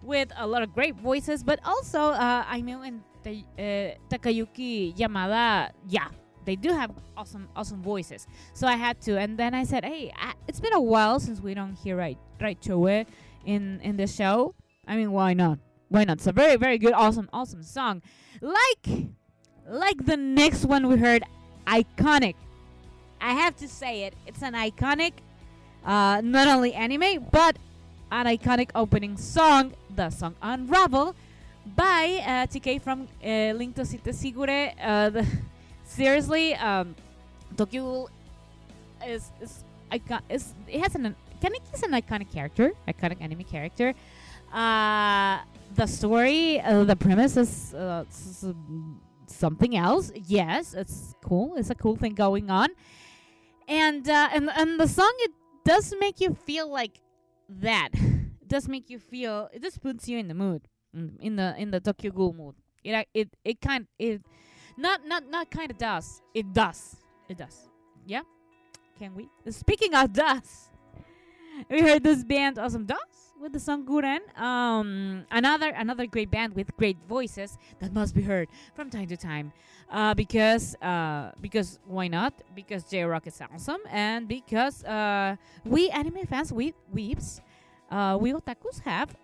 with a lot of great voices, but also uh, Aimeo and uh, Takayuki Yamada, yeah, they do have awesome, awesome voices. So I had to, and then I said, hey, I, it's been a while since we don't hear Choe in in the show. I mean, why not? Why not? It's a very, very good, awesome, awesome song. Like, like the next one we heard, iconic. I have to say it. It's an iconic, uh, not only anime, but an iconic opening song, the song Unravel, by uh, TK from uh, Ling tosite sigure. Uh, seriously, um, Tokyo is, is, icon- is it has an Kanik is an iconic character, iconic anime character. Uh, the story, uh, the premise is uh, something else. Yes, it's cool. It's a cool thing going on, and uh, and and the song it does make you feel like that. It does make you feel. It just puts you in the mood, in, the in the Tokyo Ghoul mood. It ac- it it kind it not not not kind of does. It does. It does. Yeah. Can we? Speaking of does, we heard this band Awesome Dogs with the song Guren. Um, another another great band with great voices that must be heard from time to time. Uh, because uh, because why not? Because J Rock is awesome, and because uh, we anime fans, we weeps, uh, we otakus have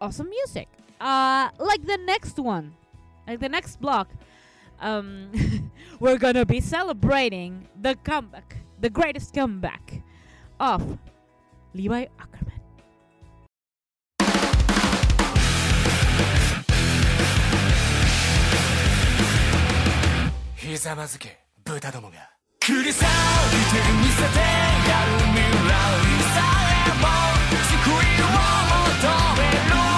awesome music. Uh, like the next one, like the next block. Um, we're gonna be celebrating the comeback, the greatest comeback of Levi Ackerman. ひざまずけ豚どもが。繰り裂いて見せてやる未来さえも救いを求めろ。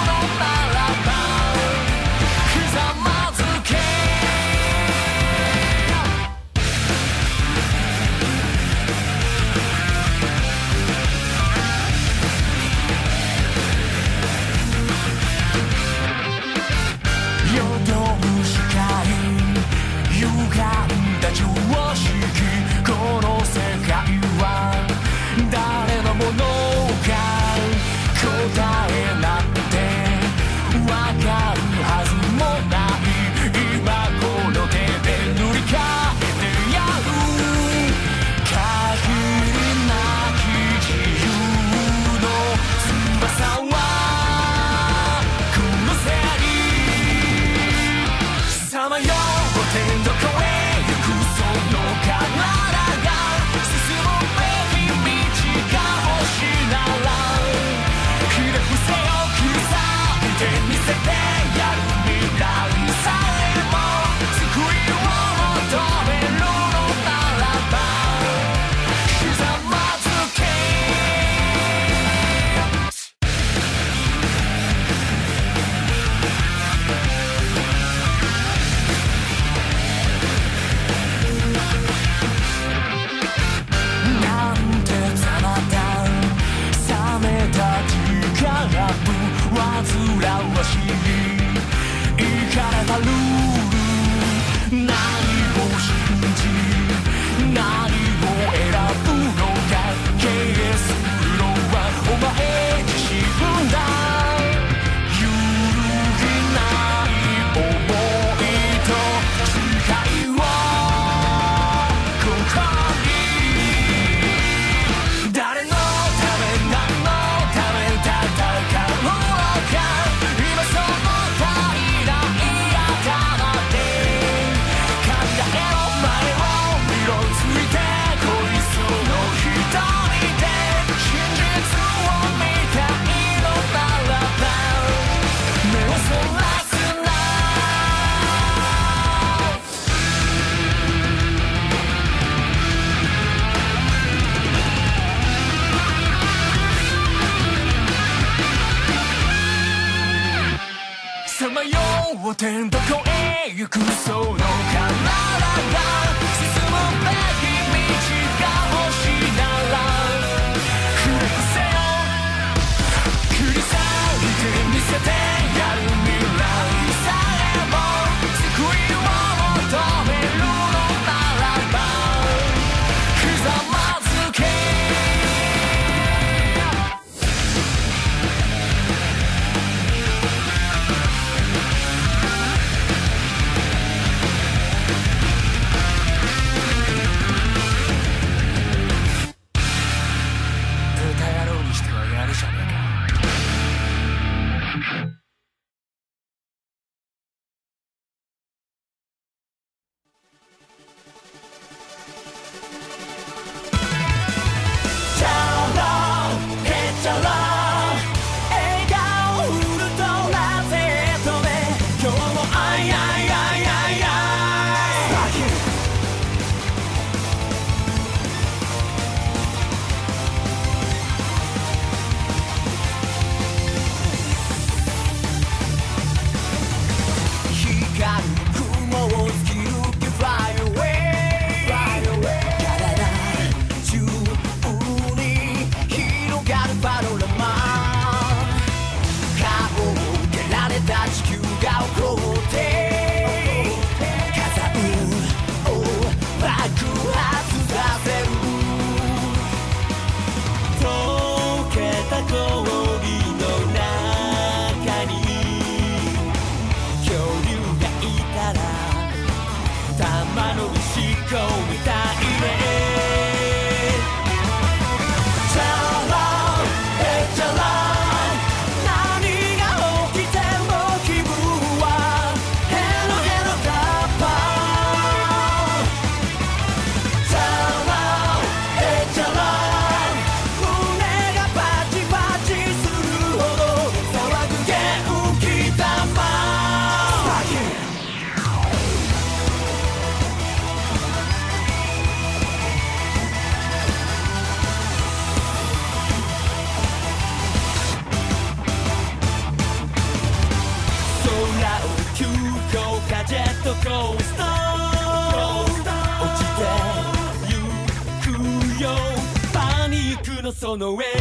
No way.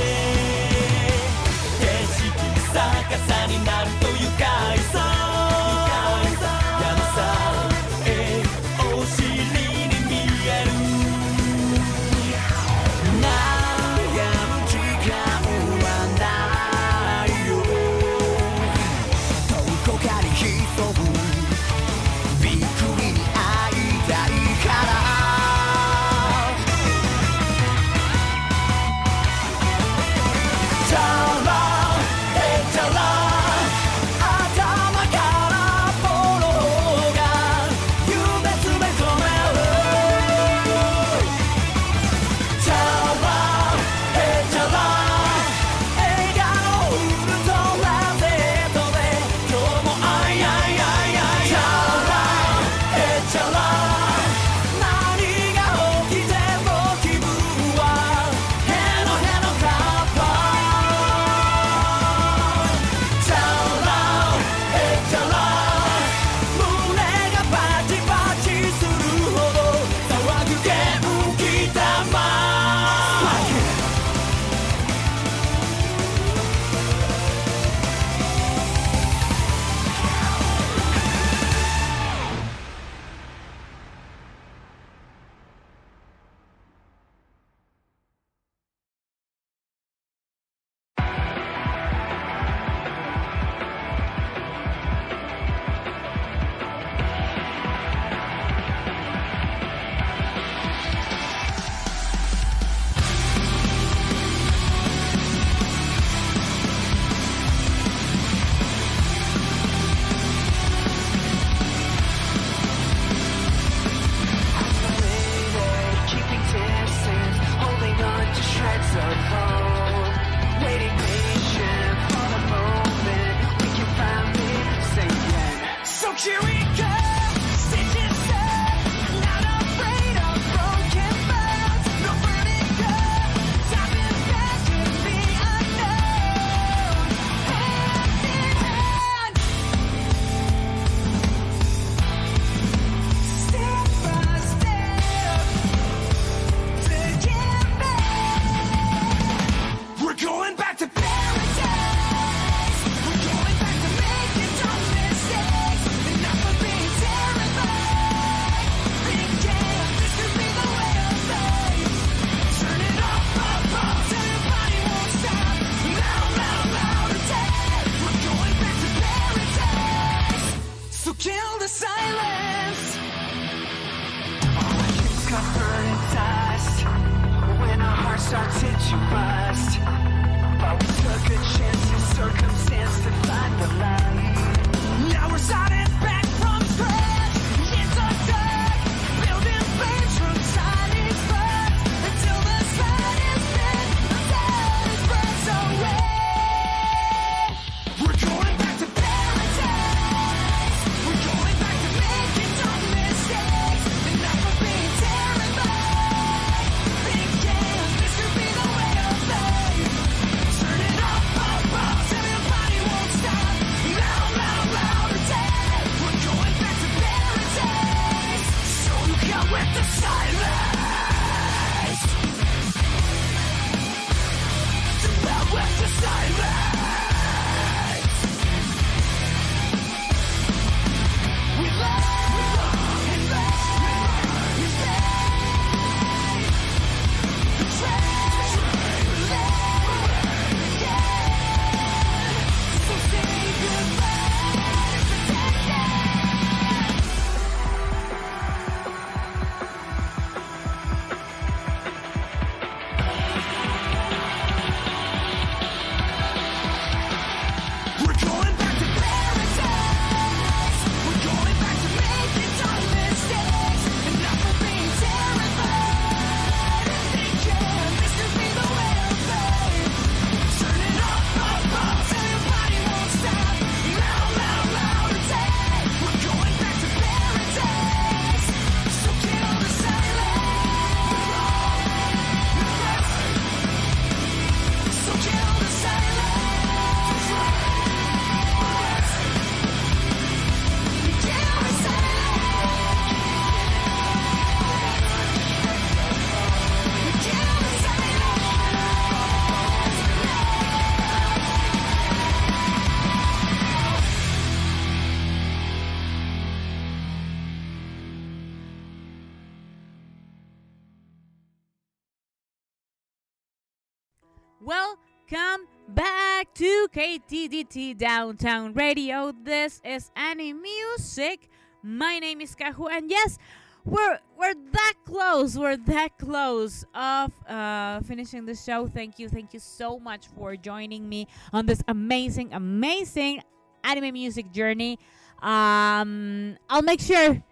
Back to KTDT Downtown Radio. This is AniMusic. My name is Kahu, and yes, we're we're that close. We're that close of uh, finishing the show. Thank you, thank you so much for joining me on this amazing, amazing anime music journey. Um, I'll make sure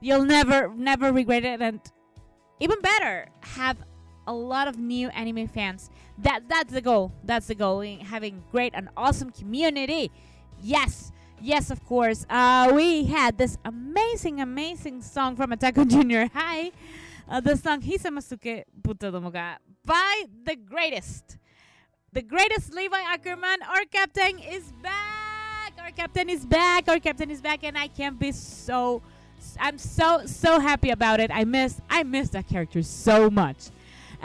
you'll never, never regret it, and even better, have a lot of new anime fans. That that's the goal. That's the goal. in Having great and awesome community. Yes. Yes, of course. Uh, we had this amazing, amazing song from Attack on Junior High. Uh, the song Hisamasuke Putodomo ga by the greatest. The greatest Levi Ackerman, our captain, is back. Our captain is back. Our captain is back, and I can't be so. I'm so so happy about it. I miss I miss that character so much,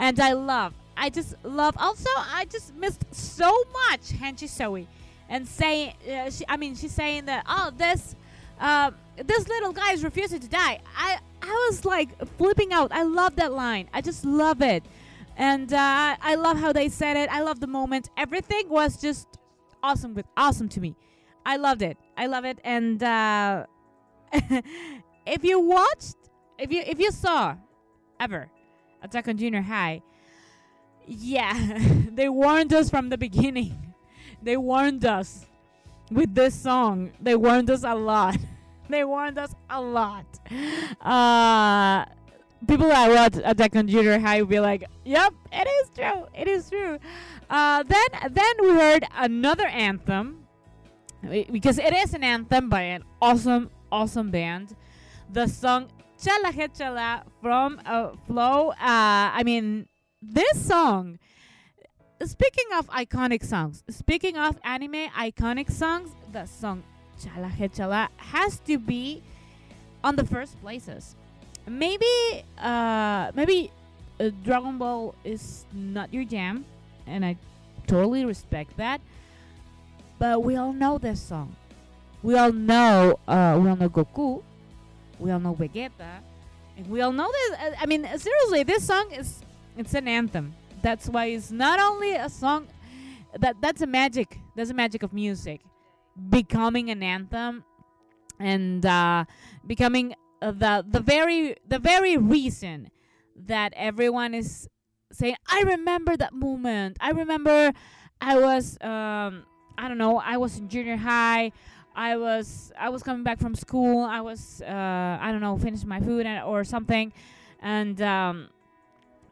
and I love. I just love. Also, I just missed so much Hanji Zoe, and saying. Uh, she, I mean, she's saying that oh this. Uh, this little guy is refusing to die. I I was like flipping out. I love that line. I just love it, and uh, I love how they said it. I love the moment. Everything was just awesome with awesome to me. I loved it. I love it. And uh, if you watched, if you if you saw, ever, Attack on Junior High, yeah, they warned us from the beginning. They warned us with this song. They warned us a lot. they warned us a lot. Uh, people that watch Attack on Junior High will be like, "Yep, it is true. It is true." Uh, then then we heard another anthem uh, because it is an anthem by an awesome awesome band. The song Chala Chala from uh, Flow. Uh, I mean, this song. Speaking of iconic songs, speaking of anime iconic songs, the song Chala Chala has to be on the first places. Maybe, uh, maybe uh, Dragon Ball is not your jam, and I totally respect that. But we all know this song. We all know, uh, we all know Goku. We all know Vegeta, and we all know this. uh, I mean, seriously, this song is it's an anthem. That's why it's not only a song. That that's a magic. That's a magic of music, becoming an anthem, and uh, becoming uh, the the very the very reason that everyone is saying, "I remember that moment. I remember I was um I don't know, I was in junior high. I was I was coming back from school. I was uh I don't know, finishing my food and, or something and um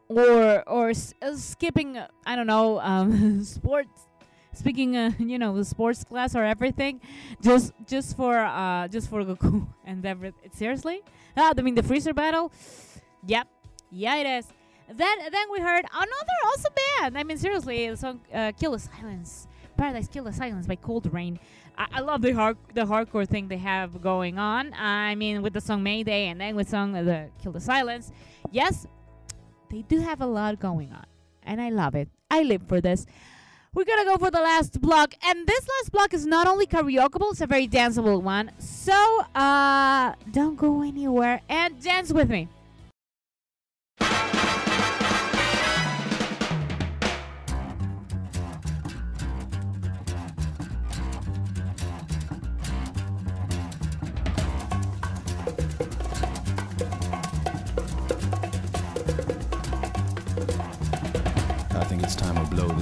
or or s- uh, skipping I don't know, um sports speaking uh, you know, the sports class or everything just just for uh just for Goku and everything. Seriously? Ah, I mean the Frieza battle? Yep. Yeah, it is. Then then we heard another awesome band. I mean, seriously, the song uh, "Kill the Silence," "Paradise Kill the Silence" by coldrain. I, I love the hard the hardcore thing they have going on. I mean, with the song Mayday and then with song uh, the "Kill the Silence." Yes, they do have a lot going on, and I love it. I live for this. We're gonna go for the last block, and this last block is not only karaokeable; it's a very danceable one. So, uh, don't go anywhere and dance with me.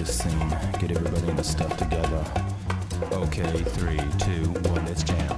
This scene. Get everybody in the stuff together. Okay, three, two, one, let's jam.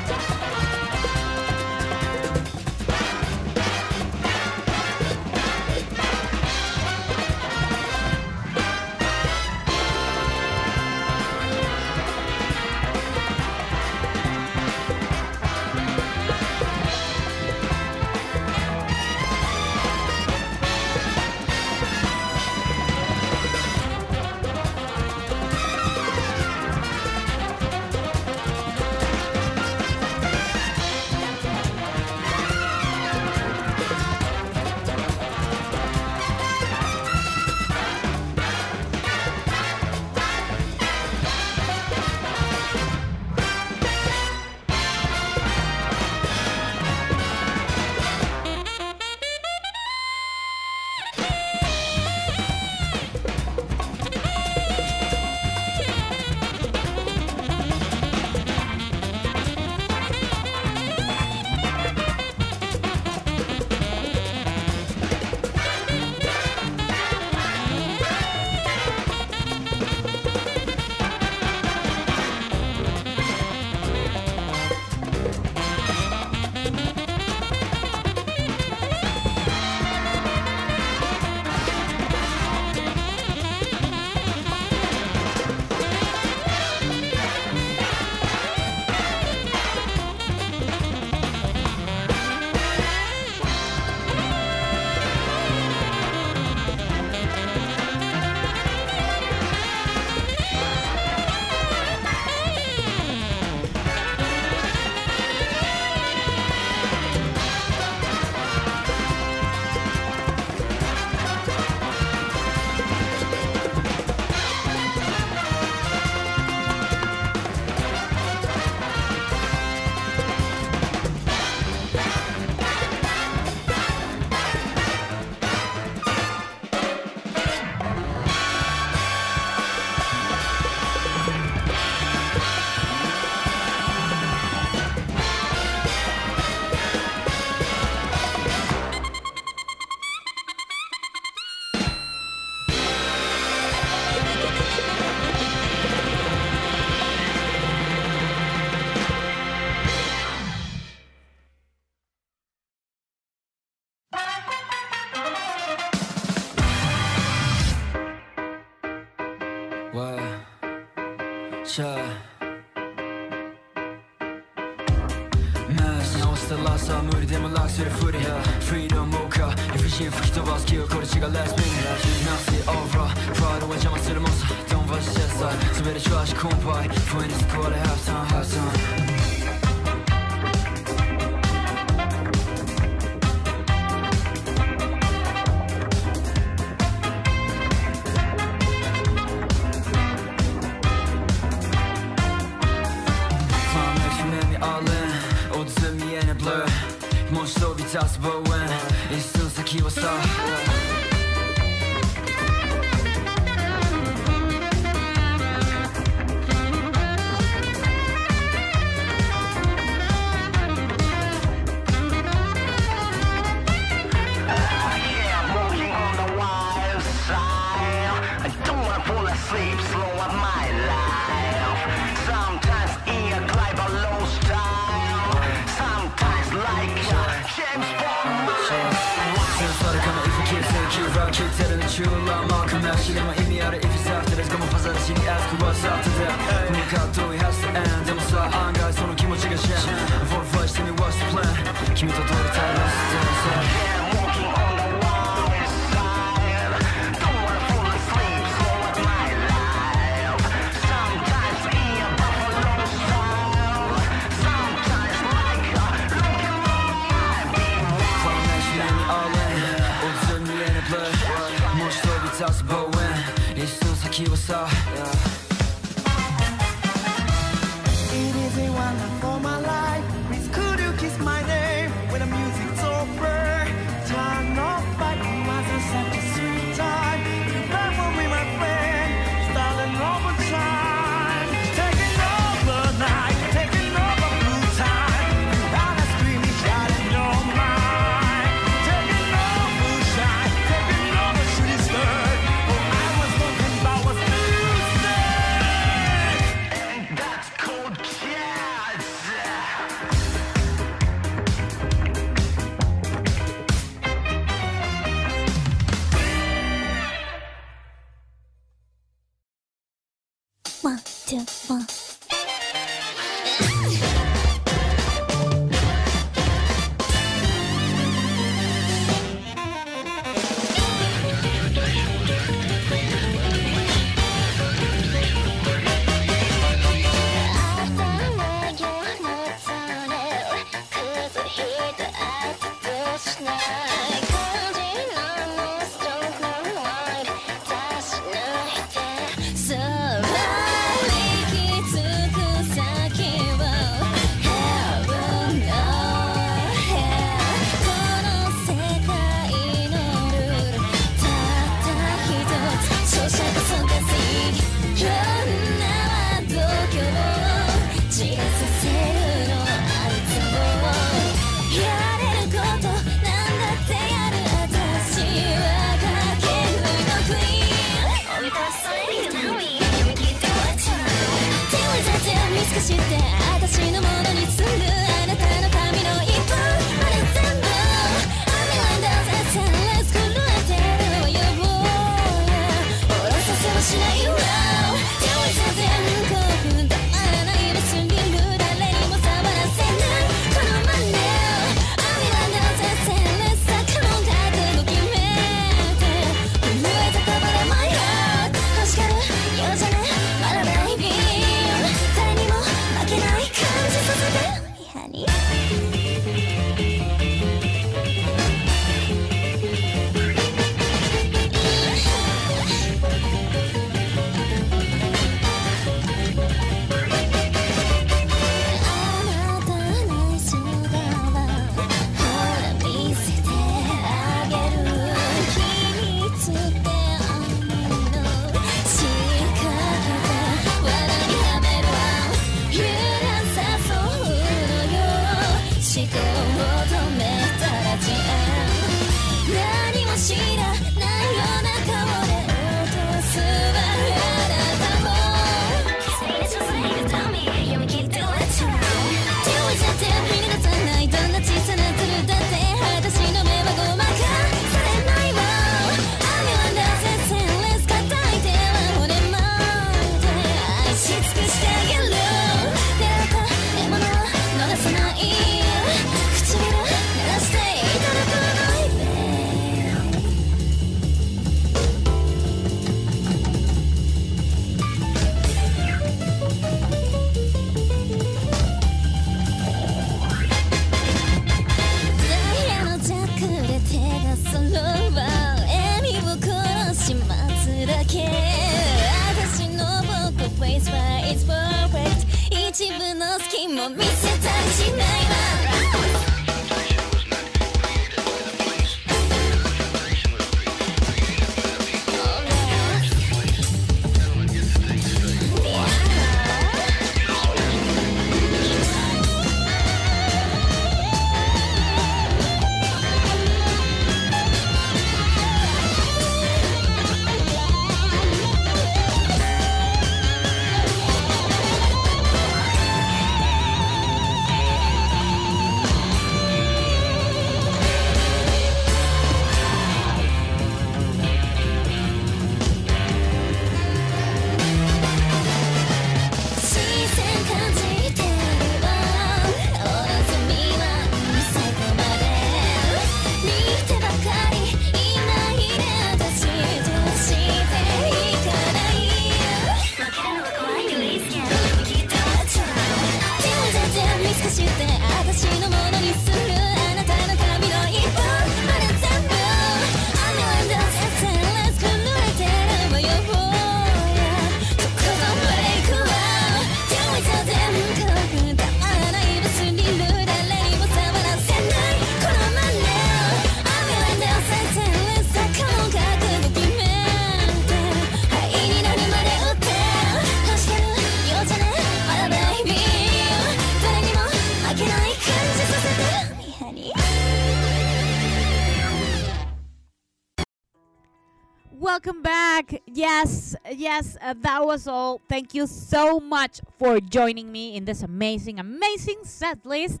Yes, yes, uh, that was all. Thank you so much for joining me in this amazing, amazing set list.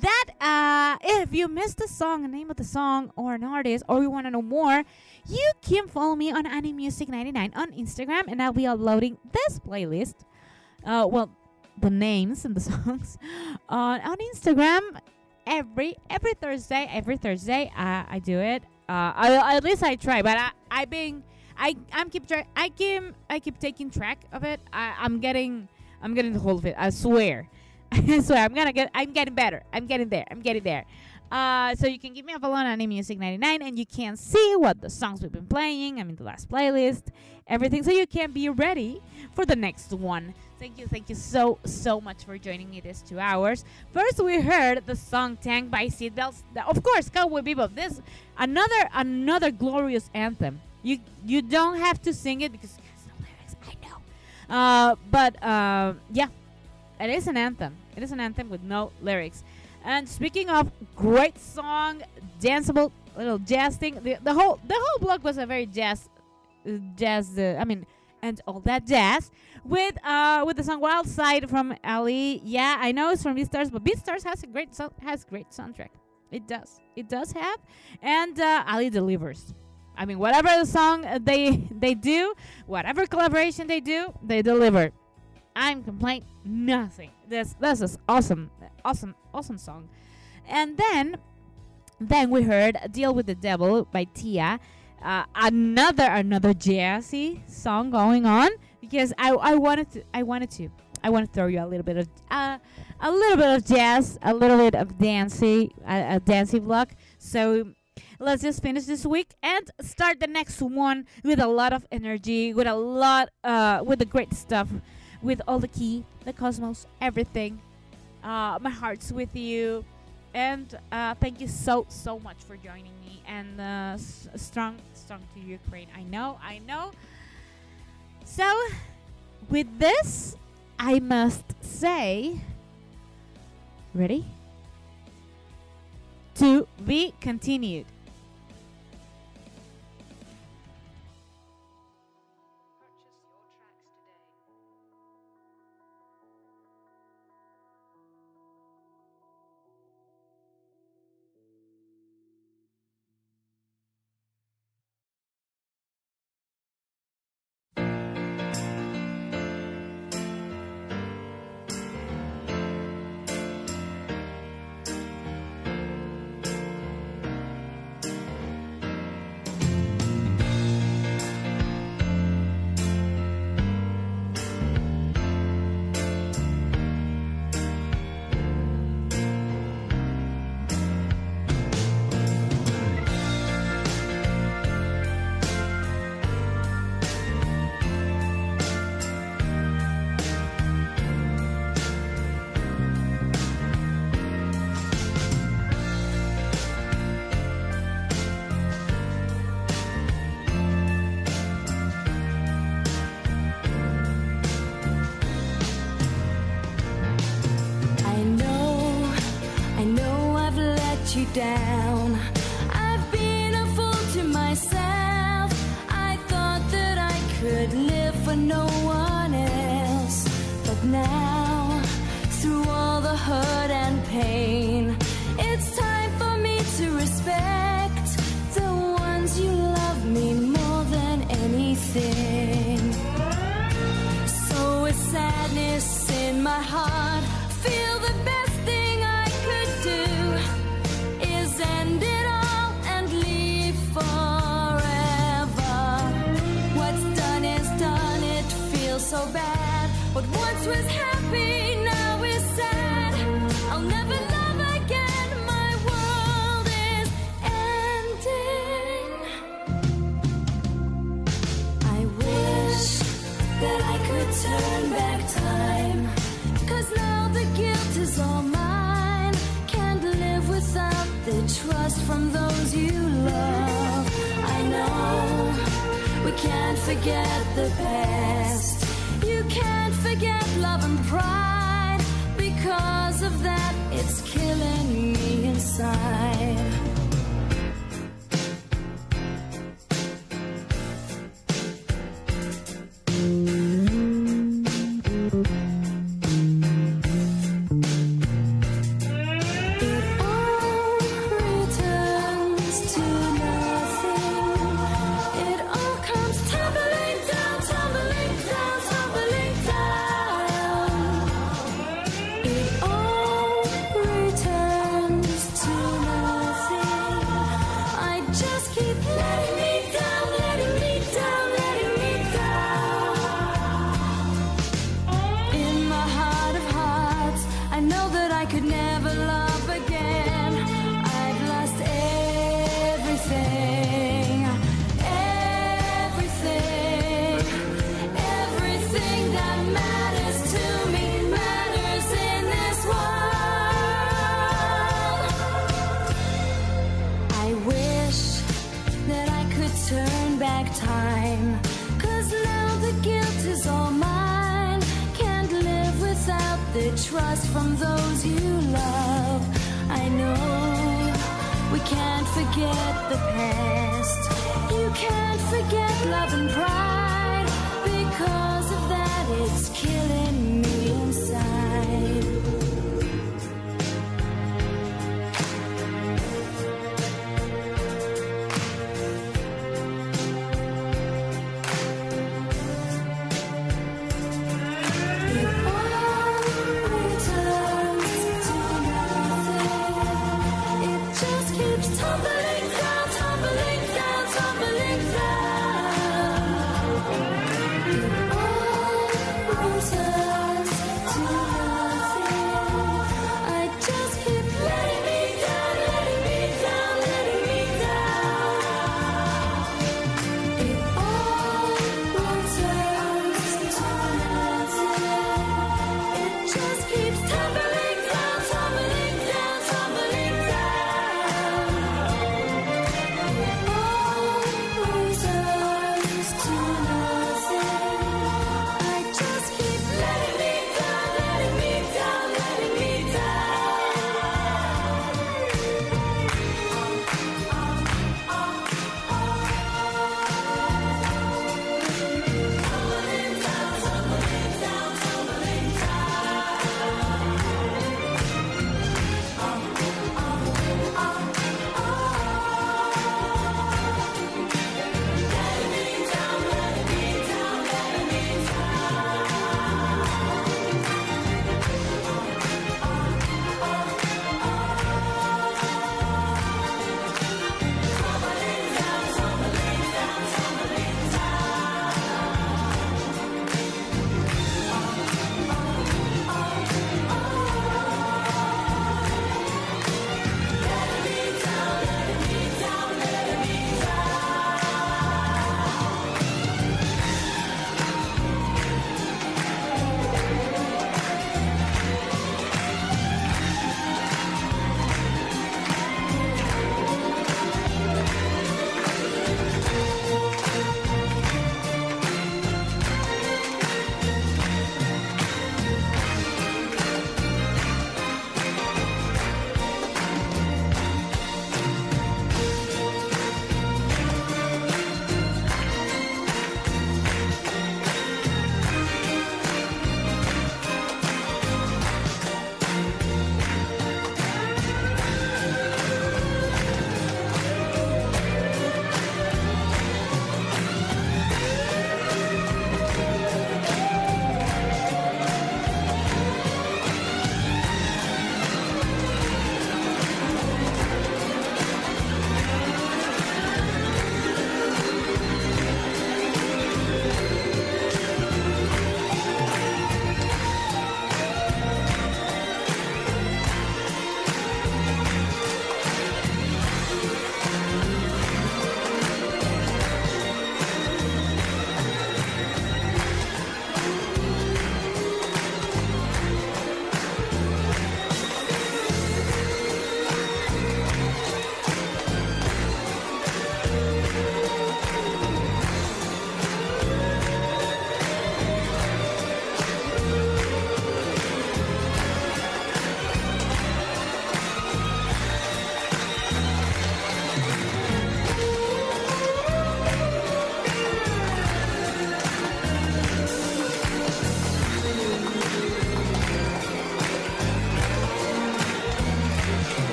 That, uh, if you missed the song, the name of the song, or an artist, or you want to know more, you can follow me on AniMusic99 on Instagram, and I'll be uploading this playlist. Uh, well, the names and the songs on on Instagram every every Thursday. Every Thursday, uh, I do it. Uh, I, at least I try, but I I being I I'm keep track. I keep I keep taking track of it. I, I'm getting I'm getting the whole of it. I swear. I swear I'm gonna get I'm getting better. I'm getting there. I'm getting there. Uh, so you can give me a follow on Music 99 and you can see what the songs we've been playing. I mean the last playlist, everything. So you can be ready for the next one. Thank you, thank you so so much for joining me this two hours. First we heard the song Tank by Seatbelts. Of course, Cowboy Bebop. This another another glorious anthem. You you don't have to sing it because it has no lyrics. I know. Uh, but uh, yeah, it is an anthem. It is an anthem with no lyrics. And speaking of great song, danceable little jazz thing, the, the whole the whole block was a very jazz, jazz. Uh, I mean, and all that jazz with uh with the song Wild Side from Ali. Yeah, I know it's from Beastars, but Beastars has a great so- has great soundtrack. It does. It does have, and uh, Ali delivers. I mean, whatever the song uh, they they do, whatever collaboration they do, they deliver. I'm complain nothing. This this is awesome, awesome, awesome song. And then then we heard "Deal with the Devil" by Tia. Uh, another another jazzy song going on because I I wanted to I wanted to I want to throw you a little bit of uh, a little bit of jazz, a little bit of dancey, a, a dancey vlog. So let's just finish this week and start the next one with a lot of energy, with a lot, uh, with the great stuff, with all the key, the cosmos, everything. Uh, my heart's with you, and uh, thank you so so much for joining me. And uh, s- strong, strong to Ukraine. I know, I know. So, with this, I must say, ready? To be continued. Down.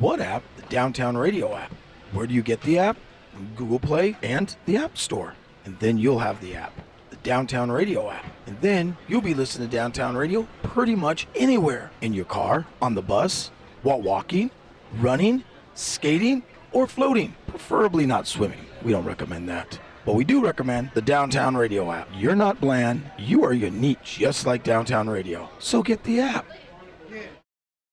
What app? The Downtown Radio app. Where do you get the app? Google Play and the App Store. And then you'll have the app. The Downtown Radio app. And then you'll be listening to Downtown Radio pretty much anywhere. In your car, on the bus, while walking, running, skating, or floating. Preferably not swimming. We don't recommend that. But we do recommend the Downtown Radio app. You're not bland, you are unique, just like Downtown Radio. So get the app.